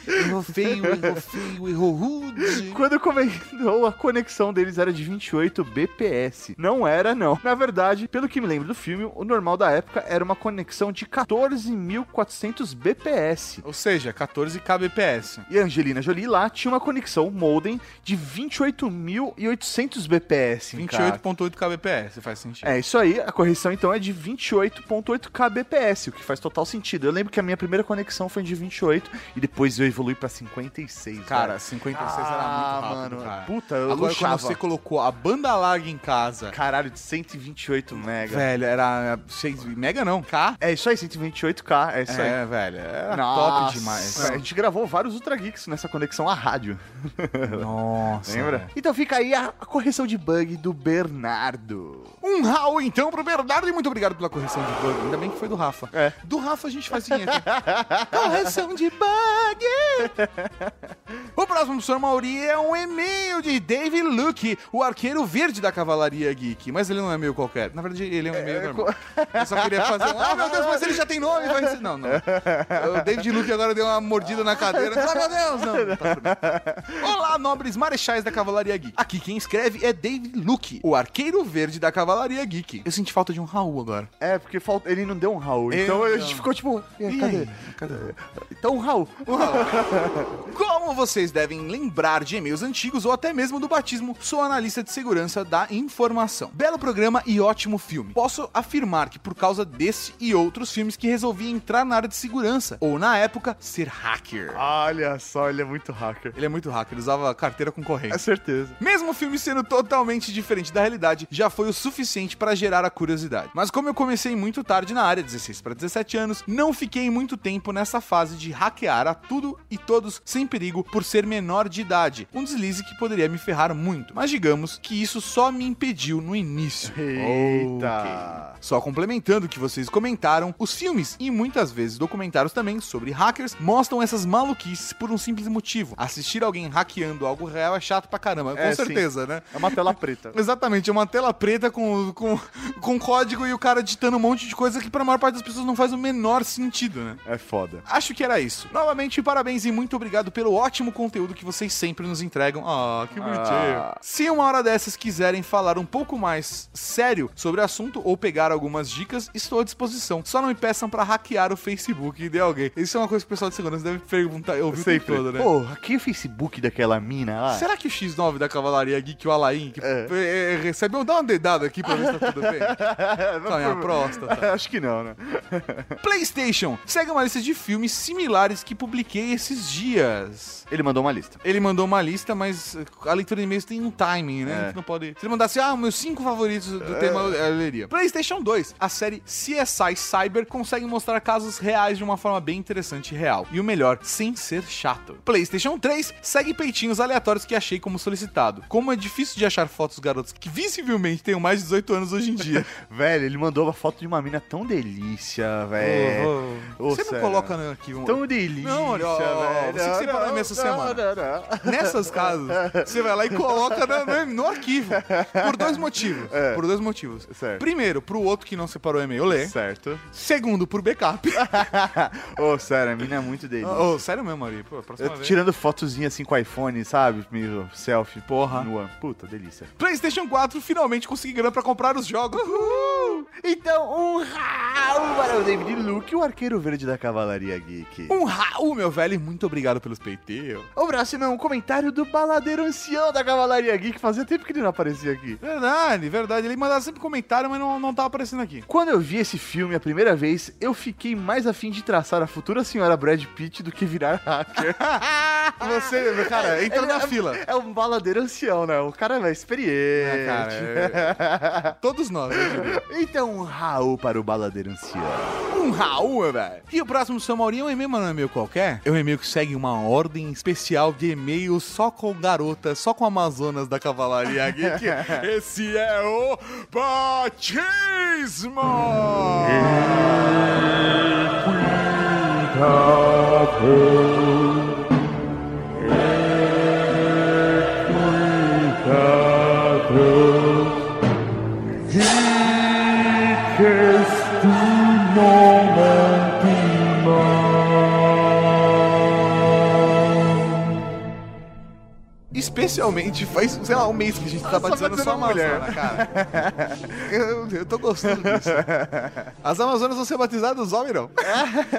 Errou feio, errou feio, errou rude. *laughs* Quando comentou, a conexão deles era de 28 bps. Não era, não. Na verdade, pelo que me lembro do filme, o normal da época era uma conexão de 14.400 bps. Ou seja, veja, 14 kbps. E a Angelina Jolie lá tinha uma conexão modem de 28.800 bps. cara. 28.8 kbps, faz sentido. É, isso aí, a correção então é de 28.8 kbps, o que faz total sentido. Eu lembro que a minha primeira conexão foi de 28 e depois eu evolui pra 56. Cara, velho. 56 era Ah, muito rápido, mano, cara. puta, eu Agora, luxava. quando você colocou a banda larga em casa, Caralho, de 128 mega. velho, era 6 mega não, K? É isso aí, 128k, é isso aí. É, velho, era Nossa, top demais. A gente gravou vários Ultra Geeks nessa conexão à rádio. *laughs* Nossa. Lembra? velho. Então fica aí a, a correção de bug do Bernardo. Um Raul, então, pro Bernardo e muito obrigado pela correção de bug. Ainda bem que foi do Rafa. É. Do Rafa a gente faz *laughs* correção de bug! *laughs* o próximo professor Mauri é um e-mail de Dave Luke, o arqueiro verde da Cavalaria Geek. Mas ele não é e-mail qualquer. Na verdade, ele é um e-mail normal. Eu só queria fazer um. Ah, meu Deus, mas ele já tem nome. Vai ser... Não, não. O David Luke agora deu uma mordida na cadeira. Ah, meu Deus, não. Tá. Olá, nobres marechais da Cavalaria Geek. Aqui quem escreve é David Luke, o arqueiro verde da Cavalaria Geek. Eu senti falta de um Raul agora. É, porque falta, ele não deu um Raul. Então a gente ficou tipo, "E E cadê? Cadê? Então um Raul. Como vocês devem lembrar de e-mails antigos ou até mesmo do batismo, sou analista de segurança da informação. Belo programa e ótimo filme. Posso afirmar que por causa desse e outros filmes que resolvi entrar na área de segurança, ou na época, ser hacker. Olha só, ele é muito hacker. Ele é muito hacker, ele usava carteira É concorrente. certeza. Mesmo o filme sendo totalmente diferente da realidade, já foi o suficiente para gerar a curiosidade. Mas como eu comecei muito tarde na área, 16 para 17 anos, não fiquei muito tempo nessa fase de hackear a tudo e todos sem perigo por ser menor de idade. Um deslize que poderia me ferrar muito. Mas digamos que isso só me impediu no início. Eita. Ok. Só complementando o que vocês comentaram, os filmes e muitas vezes documentários também sobre hackers mostram essas maluquices por um simples motivo. Assistir alguém hackeando algo real é chato pra caramba, com É, sim. certeza, né? É uma tela preta. *laughs* Exatamente, é uma tela preta com, com, com código e o cara digitando um monte de coisa que pra maior parte das pessoas não faz o menor sentido, né? É foda. Acho que era isso. Novamente, parabéns e muito obrigado pelo ótimo conteúdo que vocês sempre nos entregam. Ah, que bonitinho. Ah. Se uma hora dessas quiserem falar um pouco mais sério sobre o assunto ou pegar algumas dicas, estou à disposição. Só não me peçam pra hackear o Facebook de alguém. Isso é uma coisa que o pessoal de segurança deve perguntar, eu ouvi o tempo Sempre. todo, né? Pô, aqui é o Facebook daquela mina lá. Será que o X9 da Cavalaria Geek, o Alain, que É. é, é, recebeu, dá uma dedada aqui pra ver se tá tudo bem? *laughs* Tá minha próstata. *laughs* Acho que não, né? PlayStation segue uma lista de filmes similares que publiquei esses dias. Ele mandou uma lista. Ele mandou uma lista, mas a leitura de e-mails tem um timing, né? É. A gente não pode. Se ele mandasse, ah, meus cinco favoritos do tema, eu leria. PlayStation 2. A série CSI Cyber consegue mostrar casos reais de uma forma bem interessante e real. E o melhor, sem ser chato. PlayStation 3 segue peitinhos aleatórios que achei como solicitado. Como é difícil de achar fotos garotos que visivelmente tenham mais de 18 anos hoje em dia. *laughs* Velho, ele mandou uma foto de uma mina tão delícia, velho. Ô, Você não sério. coloca aqui um. Tão delícia, Não, olha, velho. você que separou a essa semana. Nessas casas, você vai lá e coloca no, no arquivo. Por dois motivos. Por dois motivos. É. Certo. Primeiro, pro outro que não separou o e-mail ler. Certo. Segundo, por backup. *laughs* Ô, sério, a mina é muito delícia. Ô, sério mesmo, Ari? Pô, próxima Eu vez. tirando fotozinha assim com iPhone, sabe? Meio selfie. Porra. Nua. Puta, delícia. PlayStation 4 finalmente consegui grana pra comprar os jogos. Então, um Raul para o David Luke, o arqueiro verde da Cavalaria Geek. Um Raul, meu velho, e muito obrigado pelos peiteiros. O próximo é um comentário do baladeiro ancião da Cavalaria Geek. Fazia tempo que ele não aparecia aqui. Verdade, verdade. Ele mandava sempre comentário, mas não, não tava aparecendo aqui. Quando eu vi esse filme a primeira vez, eu fiquei mais afim de traçar a futura senhora Brad Pitt do que virar hacker. *laughs* *laughs* Você, cara, é, entra Ele na é, fila. É um baladeiro ancião, né? O cara é experiente. É, cara, é... *laughs* Todos nós, eu Então, um Raul para o baladeiro ancião. Um Raul, velho. E o próximo São Maurinho é um e-mail, mas não é um e-mail qualquer. É um e-mail que segue uma ordem especial de e-mail só com garotas, só com Amazonas da Cavalaria Geek. *laughs* Esse é o Batismo! Eita, especialmente faz, sei lá, um mês que a gente tá, tá batizando só mulher. Amazônia, cara. *laughs* eu, eu tô gostando disso. As Amazonas vão ser batizadas, ó, mirão.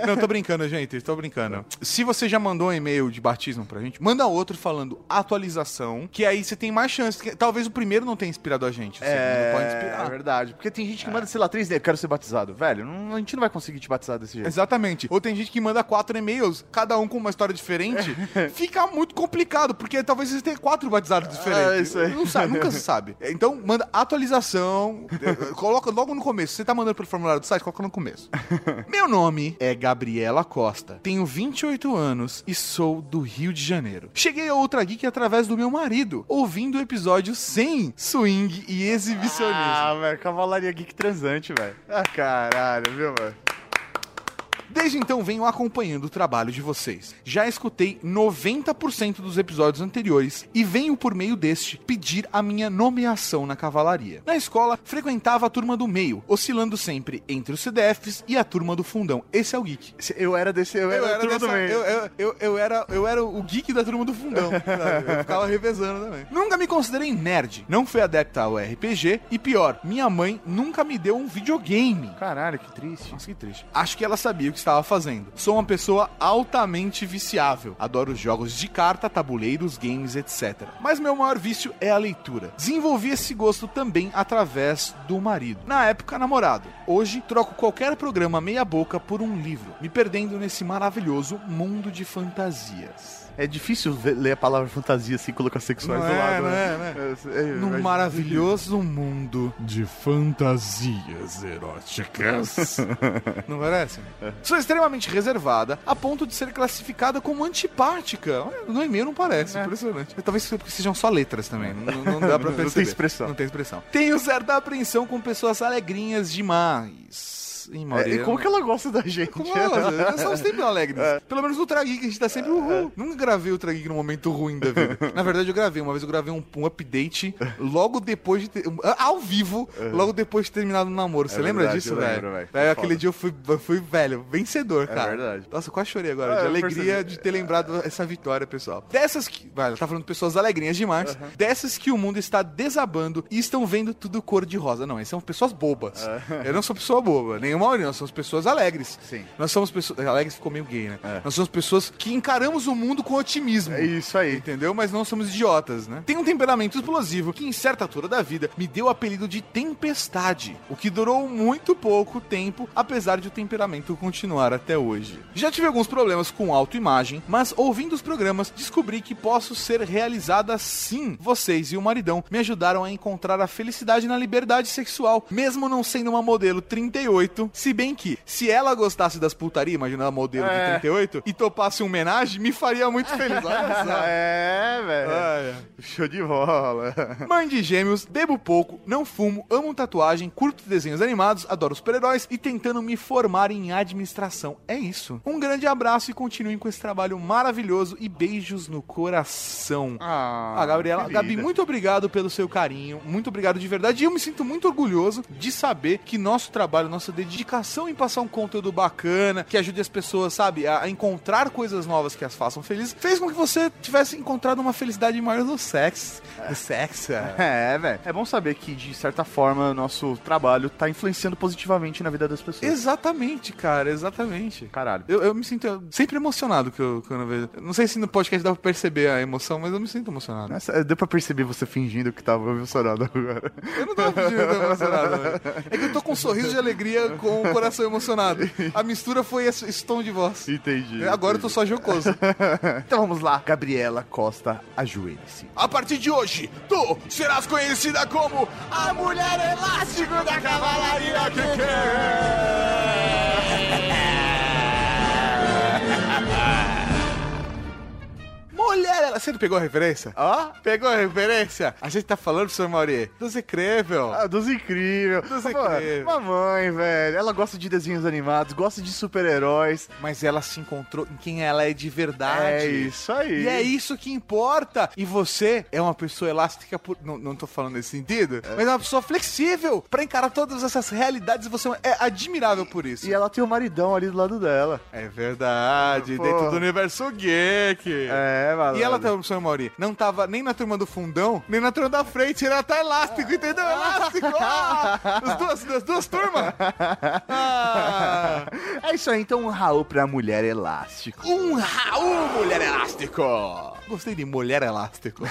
não, tô brincando, gente, tô brincando. Se você já mandou um e-mail de batismo pra gente, manda outro falando atualização, que aí você tem mais chance. Que, talvez o primeiro não tenha inspirado a gente. É, pode inspirar. É verdade. Porque tem gente que é. manda, sei lá, três e-mails, quero ser batizado. Velho, não, a gente não vai conseguir te batizar desse jeito. Exatamente. Ou tem gente que manda quatro e-mails, cada um com uma história diferente. *laughs* Fica muito complicado, porque talvez você quatro batizados diferentes. Ah, isso aí. Não sabe, nunca se sabe. Então, manda atualização. eh, coloca logo no começo. Você tá mandando pelo formulário do site, coloca no começo. *laughs* Meu nome é Gabriela Costa. Tenho 28 anos e sou do Rio de Janeiro. Cheguei a Ultra Geek através do meu marido, ouvindo o episódio 100, swing e exibicionismo. Ah, velho, cavalaria geek transante, velho. Ah, caralho, viu, velho? Desde então venho acompanhando o trabalho de vocês. Já escutei 90% dos episódios anteriores e venho por meio deste pedir a minha nomeação na cavalaria. Na escola, frequentava a turma do meio, oscilando sempre entre os CDFs e a turma do fundão. Esse é o geek. Eu era desse, eu, era, dessa- meio. eu, eu, eu, eu era, eu era o geek da turma do fundão. *laughs* Eu ficava revezando também. Nunca me considerei nerd. Não fui adepta ao RPG. E pior, minha mãe nunca me deu um videogame. Caralho, que triste. Nossa, que triste. Acho que ela sabia o que estava fazendo. Sou uma pessoa altamente viciável. Adoro jogos de carta, tabuleiros, games, etc. Mas meu maior vício é a leitura. Desenvolvi esse gosto também através do marido. Na época, namorado. Hoje, troco qualquer programa meia-boca por um livro, me perdendo nesse maravilhoso mundo de fantasias. É difícil ver- ler a palavra fantasia assim, colocar sexuais Não do é, lado. não né? é, né? É, é, Num maravilhoso mundo de fantasias eróticas. *laughs* Não parece? Sou extremamente reservada, a ponto de ser classificada como antipática. No e-mail não parece, impressionante. Talvez porque sejam só letras também, não, não dá *laughs* pra Não tem perceber. expressão. Não tem expressão. Tenho certa apreensão com pessoas alegrinhas demais. Ih, É, e como que ela gosta da gente? como ela, nós somos sempre alegres. Pelo menos no Trageek a gente tá sempre uhul. Nunca gravei o Trageek num momento ruim da vida. Na verdade, eu gravei. Uma vez eu gravei um, um update logo depois de ter. um- ao vivo, logo depois de terminado o namoro. Você É lembra verdade, disso, eu lembro, velho? velho. Daí aquele dia eu fui, eu fui, velho, vencedor, cara. verdade. Nossa, eu quase chorei agora. É, de alegria de ter lembrado essa vitória, pessoal. Dessas que. Velho, tá falando de pessoas alegrinhas demais. Dessas que o mundo está desabando e estão vendo tudo cor de rosa. Não, essas são pessoas bobas. Eu não sou pessoa boba, nem o Maurinho, nós somos pessoas alegres. Sim. Nós somos pessoas. Alegres ficou meio gay, né? Nós somos pessoas que encaramos o mundo com otimismo. É isso aí. Entendeu? Mas não somos idiotas, né? Tem um temperamento explosivo que, em certa altura da vida, me deu o apelido de tempestade, o que durou muito pouco tempo, apesar de o temperamento continuar até hoje. Já tive alguns problemas com autoimagem, mas ouvindo os programas, descobri que posso ser realizada sim. Vocês e o maridão me ajudaram a encontrar a felicidade na liberdade sexual, mesmo não sendo uma modelo 38, se bem que, se ela gostasse das putaria, imagina ela modelo É. de 38, e topasse um homenagem, me faria muito feliz. Olha *laughs* só. É, velho. Show de bola. *laughs* Mãe de gêmeos, bebo pouco, não fumo, amo tatuagem, curto desenhos animados, adoro super-heróis e tentando me formar em administração. É isso. Um grande abraço e continuem com esse trabalho maravilhoso e beijos no coração. Ah, Ah, Gabriela, que Gabi, muito obrigado pelo seu carinho, muito obrigado de verdade. E eu me sinto muito orgulhoso de saber que nosso trabalho, nossa dedicação em passar um conteúdo bacana, que ajude as pessoas, sabe, a, encontrar coisas novas que as façam felizes, fez com que você tivesse encontrado uma felicidade maior do sexo. Do sexo. *laughs* É, velho. É bom saber que, de certa forma, o nosso trabalho tá influenciando positivamente na vida das pessoas. Exatamente, cara, exatamente. Caralho. Eu, eu me sinto sempre emocionado que eu, quando eu vejo. Não sei se no podcast dá pra perceber a emoção, mas eu me sinto emocionado. Deu pra perceber você fingindo que tava emocionado agora. Eu não tava fingindo que tava emocionado. velho. *laughs* É que eu tô com um sorriso de alegria *laughs* com o coração emocionado. A mistura foi esse, esse tom de voz. Entendi. Agora eu tô só jocoso. *laughs* Então vamos lá. Gabriela Costa, ajoelhe-se. A partir de hoje, tu serás conhecida como a mulher elástico da cavalaria que *laughs* Mulher, ela... não pegou a referência? Ó. Pegou a referência? A gente tá falando, senhor Mauri, dos incrível. Ah, dos incríveis. Dos Pô, incríveis. Mamãe, velho. Ela gosta de desenhos animados, gosta de super-heróis. Mas ela se encontrou em quem ela é de verdade. É isso aí. E é isso que importa. E você é uma pessoa elástica por. Não, não tô falando nesse sentido, mas é uma pessoa flexível pra encarar todas essas realidades. E você é admirável por isso. E ela tem o maridão ali do lado dela. É verdade, Pô. dentro do universo geek. É, E ela tava, professor Mauri? Não tava nem na turma do fundão, nem na turma da frente, era até elástico, entendeu? Elástico! *laughs* Ah, as, duas, as duas turmas! Ah. É isso aí, então um Raul pra mulher elástico. Um Raul, mulher elástico! Gostei de mulher elástico.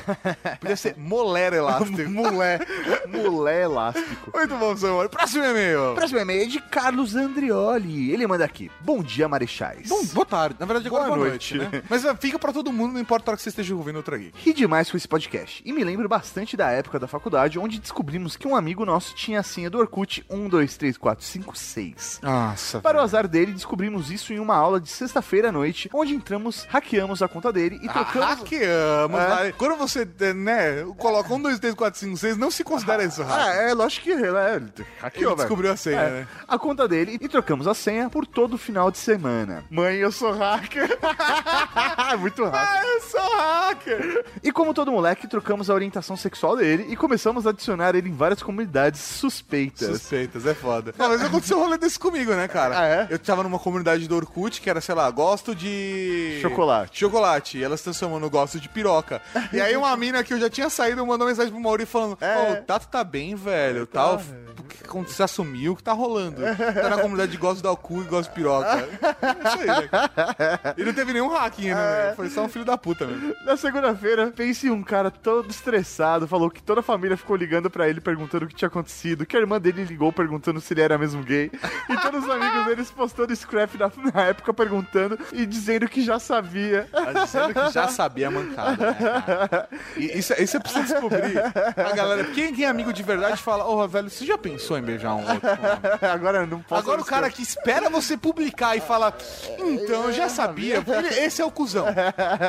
Podia ser mulher elástico. *laughs* mulher. Mulher elástico. Muito bom, professor Mauri. Próximo e-mail. Próximo e-mail é de Carlos Andrioli. Ele manda aqui. Bom dia, Marechais. Bom, boa tarde. Na verdade, agora é Boa boa noite. noite, né? Mas fica pra todo mundo, não importa a hora que você esteja ouvindo o Trageek. Ri demais com esse podcast e me lembro bastante da época da faculdade onde descobrimos que um amigo nosso tinha a senha do Orkut 123456. Nossa. Para o azar dele, descobrimos isso em uma aula de sexta-feira à noite, onde entramos, hackeamos a conta dele e trocamos. Ah, hackeamos. É. Quando você, eh, né, coloca um, dois, três, quatro, cinco, seis, não se considera isso hack. Ah, é, lógico que ele hackeou, Ele descobriu a senha, É. né? A conta dele e trocamos a senha por todo o final de semana. Mãe, eu sou hacker. *laughs* Muito hacker. Ah, eu sou hacker. E como todo moleque, trocamos a orientação sexual dele e começamos a adicionar ele em várias comunidades suspeitas. Suspeitas, é foda. Não, mas aconteceu um rolê desse comigo, né, cara? Ah, é? Eu tava numa comunidade do Orkut que era, sei lá, gosto de. Chocolate. Chocolate. E ela se transformou no gosto de piroca. E aí uma mina que eu já tinha saído mandou mensagem pro Mauri falando: Ô, É. o Tato tá bem, velho. Tal. O que aconteceu? Você assumiu o que tá rolando? Tá na comunidade de gosto da cu e gosto de piroca. É *laughs* isso aí, né? E não teve nenhum hacking, né? Foi só um filho da puta mesmo. Na segunda-feira, pense um cara todo estressado, falou que toda a família ficou ligando pra ele perguntando o que tinha acontecido, que a irmã dele ligou perguntando se ele era mesmo gay, e todos os amigos deles postando scrap na, na época perguntando e dizendo que já sabia. Tá dizendo que já sabia mancada. né? E isso, isso é preciso descobrir. A galera, quem, quem é amigo de verdade fala, ô, velho, você já pensou em beijar um outro? homem?" *laughs* Agora eu não posso. Agora o cara que espera você publicar e fala, então, eu já sabia. *laughs* Esse é o cuzão.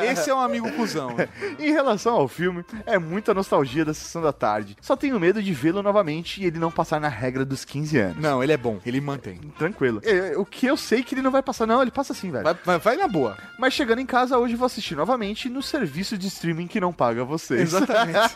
Esse é um amigo cuzão. *laughs* Em relação ao filme, é muita nostalgia da sessão da tarde. Só tenho medo de vê-lo novamente e ele não passar na regra dos 15 anos. Não, ele é bom, ele mantém. Tranquilo. É, o que eu sei que ele não vai passar, não, ele passa sim, velho. Vai, vai, vai na boa. Mas chegando em casa hoje vou assistir novamente no serviço de streaming que não paga vocês. Exatamente.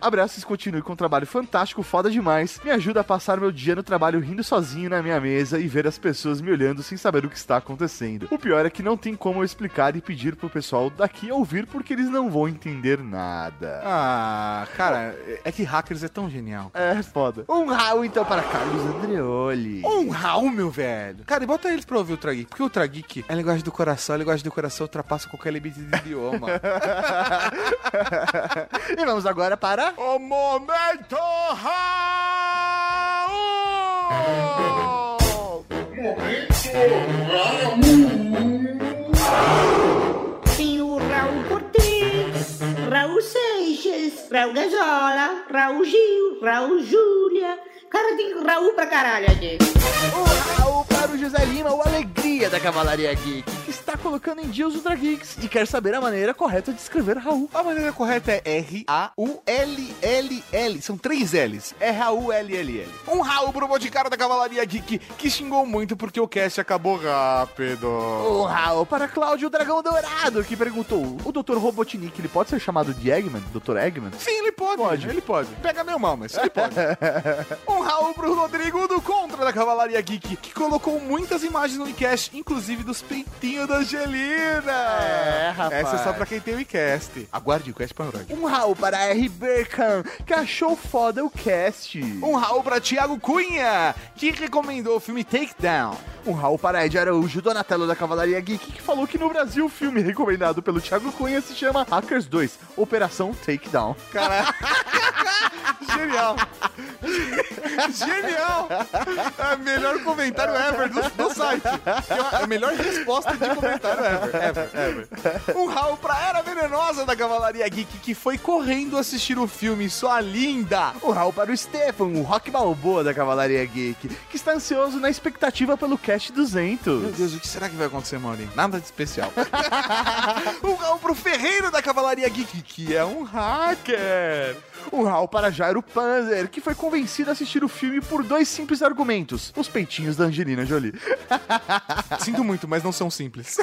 Abraços, continue com um trabalho fantástico, foda demais. Me ajuda a passar meu dia no trabalho rindo sozinho na minha mesa e ver as pessoas me olhando sem saber o que está acontecendo. O pior é que não tem como eu explicar e pedir pro pessoal daqui ouvir porque eles não vão entender nada. Ah, cara, é que hackers é tão genial. É foda. Um Raul então para Carlos Andreoli. Um Raul, meu velho. Cara, e bota eles pra ouvir o Trageek. Porque o Trageek é linguagem do coração, a linguagem do coração ultrapassa qualquer limite de idioma. *laughs* e vamos agora para o Momento Raul! Tem o Raul Cortez, Raul Seixas, Raul Gazola, Raul Gil, Raul Júlia. Cara, tem Raul pra caralho aqui. Um Raul para o José Lima, o Alegria da Cavalaria Geek, que está colocando em dia os Ultra Geeks e quer saber a maneira correta de escrever Raul. A maneira correta é R-A-U-L-L-L. São três L's. R-A-U-L-L-L. Um Raul pro Boticário da Cavalaria Geek, que xingou muito porque o cast acabou rápido. Um Raul para Cláudio Dragão Dourado, que perguntou: o Dr. Robotnik ele pode ser chamado de Eggman? Dr. Eggman? Sim, ele pode. Pode. Ele pode. Pega meu mal, mas ele pode. *laughs* um Raul pro Rodrigo do Contra da Cavalaria Geek, que colocou muitas imagens no iCast, inclusive dos peitinhos da Angelina. É, rapaz. Essa é só pra quem tem o iCast. Aguarde o iCast pra Android. Um Raul para R. Berkan, que achou foda o cast. Um Raul pra Thiago Cunha, que recomendou o filme Takedown. Um Raul para Ed Araújo, Donatello da Cavalaria Geek, que falou que no Brasil o filme recomendado pelo Thiago Cunha se chama Hackers 2, Operação Takedown. Caralho. *laughs* Genial. Genial. É o melhor comentário ever do, do site. É a melhor resposta de comentário ever. Ever, ever. Um Raul pra Era Venenosa da Cavalaria Geek, que foi correndo assistir o filme Sua Linda. Um Raul para o Stefan, o Rock Balboa da Cavalaria Geek, que está ansioso na expectativa pelo Cast 200. Meu Deus, o que será que vai acontecer, Maurinho? Nada de especial. *laughs* um Raul pro Ferreiro da Cavalaria Geek, que é um hacker. Um Raul para Jairo Panzer, que foi convencido a assistir o filme por dois simples argumentos: os peitinhos da Angelina Jolie. *laughs* Sinto muito, mas não são simples.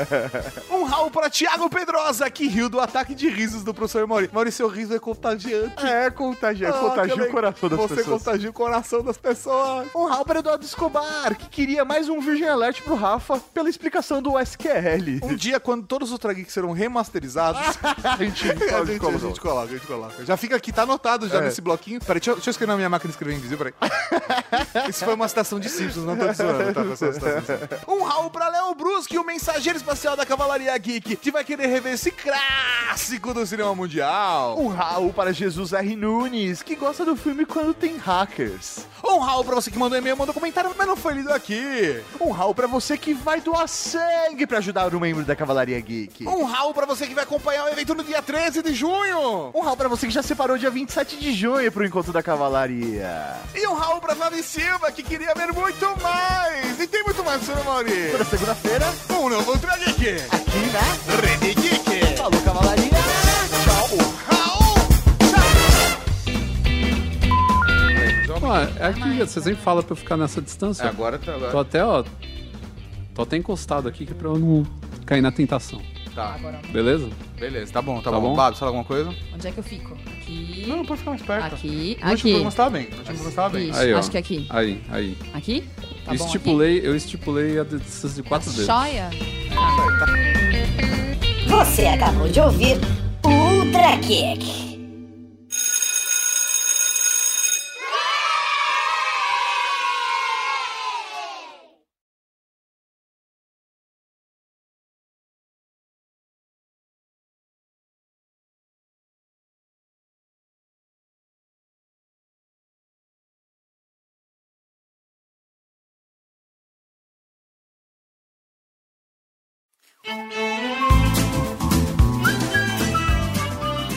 *laughs* um Raul para Thiago Pedrosa, que riu do ataque de risos do professor Mauri. Mauri, seu riso é contagiante. É, contagia, Ah, contagia que o legal. coração das Você pessoas. contagia o coração das pessoas. Um Raul para Eduardo Escobar, que queria mais um Virgin Alert pro Rafa pela explicação do SQL. Um dia, quando todos os Ultra serão remasterizados, *laughs* a gente, a, gente, a, gente coloca. coloca, a gente coloca. Já fica aqui, tá anotado já É. nesse bloquinho. Peraí, deixa, eu- deixa eu escrever na minha máquina de escrever invisível, peraí. *laughs* Isso foi uma citação de Simpsons, não tô te zoando, tá, pessoal? Um Raul pra Léo Bruschi, o mensageiro espacial da Cavalaria Geek, que vai querer rever esse clássico do cinema mundial. Um Raul para Jesus R. Nunes, que gosta do filme quando tem hackers. Um Raul pra você que mandou e-mail, mandou comentário, mas não foi lido aqui. Um Raul para você que vai doar sangue para ajudar um membro da Cavalaria Geek. Um Raul pra você que vai acompanhar o evento no dia 13 de junho. Um Raul para você que já separou dia 27 de junho pro encontro da Cavalaria. E um Raul pra Fábio Silva, que queria ver muito mais. E tem muito mais, senhor Mauri. Toda segunda-feira, Um novo Ultra Geek. aqui na Rede Geek. Falou Cavalaria. Tchau. Raul. Ah, é aqui, você sempre fala pra eu ficar nessa distância. Agora tá. Tô até, ó. Tô até encostado aqui que é pra eu não cair na tentação. Tá. Beleza? Beleza, tá bom, tá, Tá bom. bom? Babs, fala alguma coisa? Onde é que eu fico? Aqui. Não, pode ficar mais perto. Aqui. No último Aqui. você tava bem. No último programa você tava bem. Isso, Aí, ó. acho que é aqui. Aí, aí. Aqui? Tá bom estipulei, eu estipulei a distância de quatro aqui? dedos. Joia? Você acabou de ouvir Ultra Kick.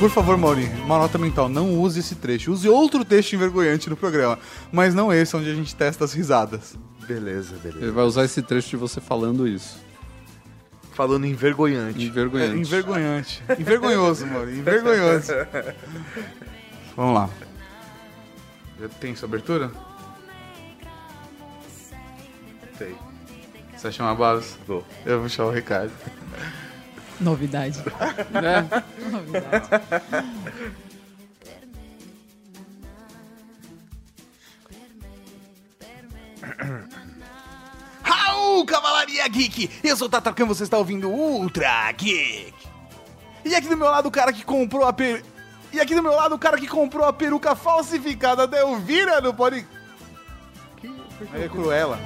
Por favor, Mauri, uma nota mental, não use esse trecho. Use outro texto envergonhante no programa, mas não esse onde a gente testa as risadas. Beleza, beleza. Ele vai usar esse trecho de você falando isso. Falando envergonhante. É, Envergonhante. envergonhante. Envergonhoso, Mauri, envergonhoso. Vamos lá. Já tem sua abertura? Tem. Você vai chamar a base? Vou. Eu vou chamar o Ricardo. Novidade. É. Novidade. Raul, Cavalaria Geek! Eu sou o Tatarkan, você está ouvindo Ultra Geek. E aqui do meu lado o cara que comprou a per... E aqui do meu lado o cara que comprou a peruca falsificada da Elvira no Pode... Aí é Cruella.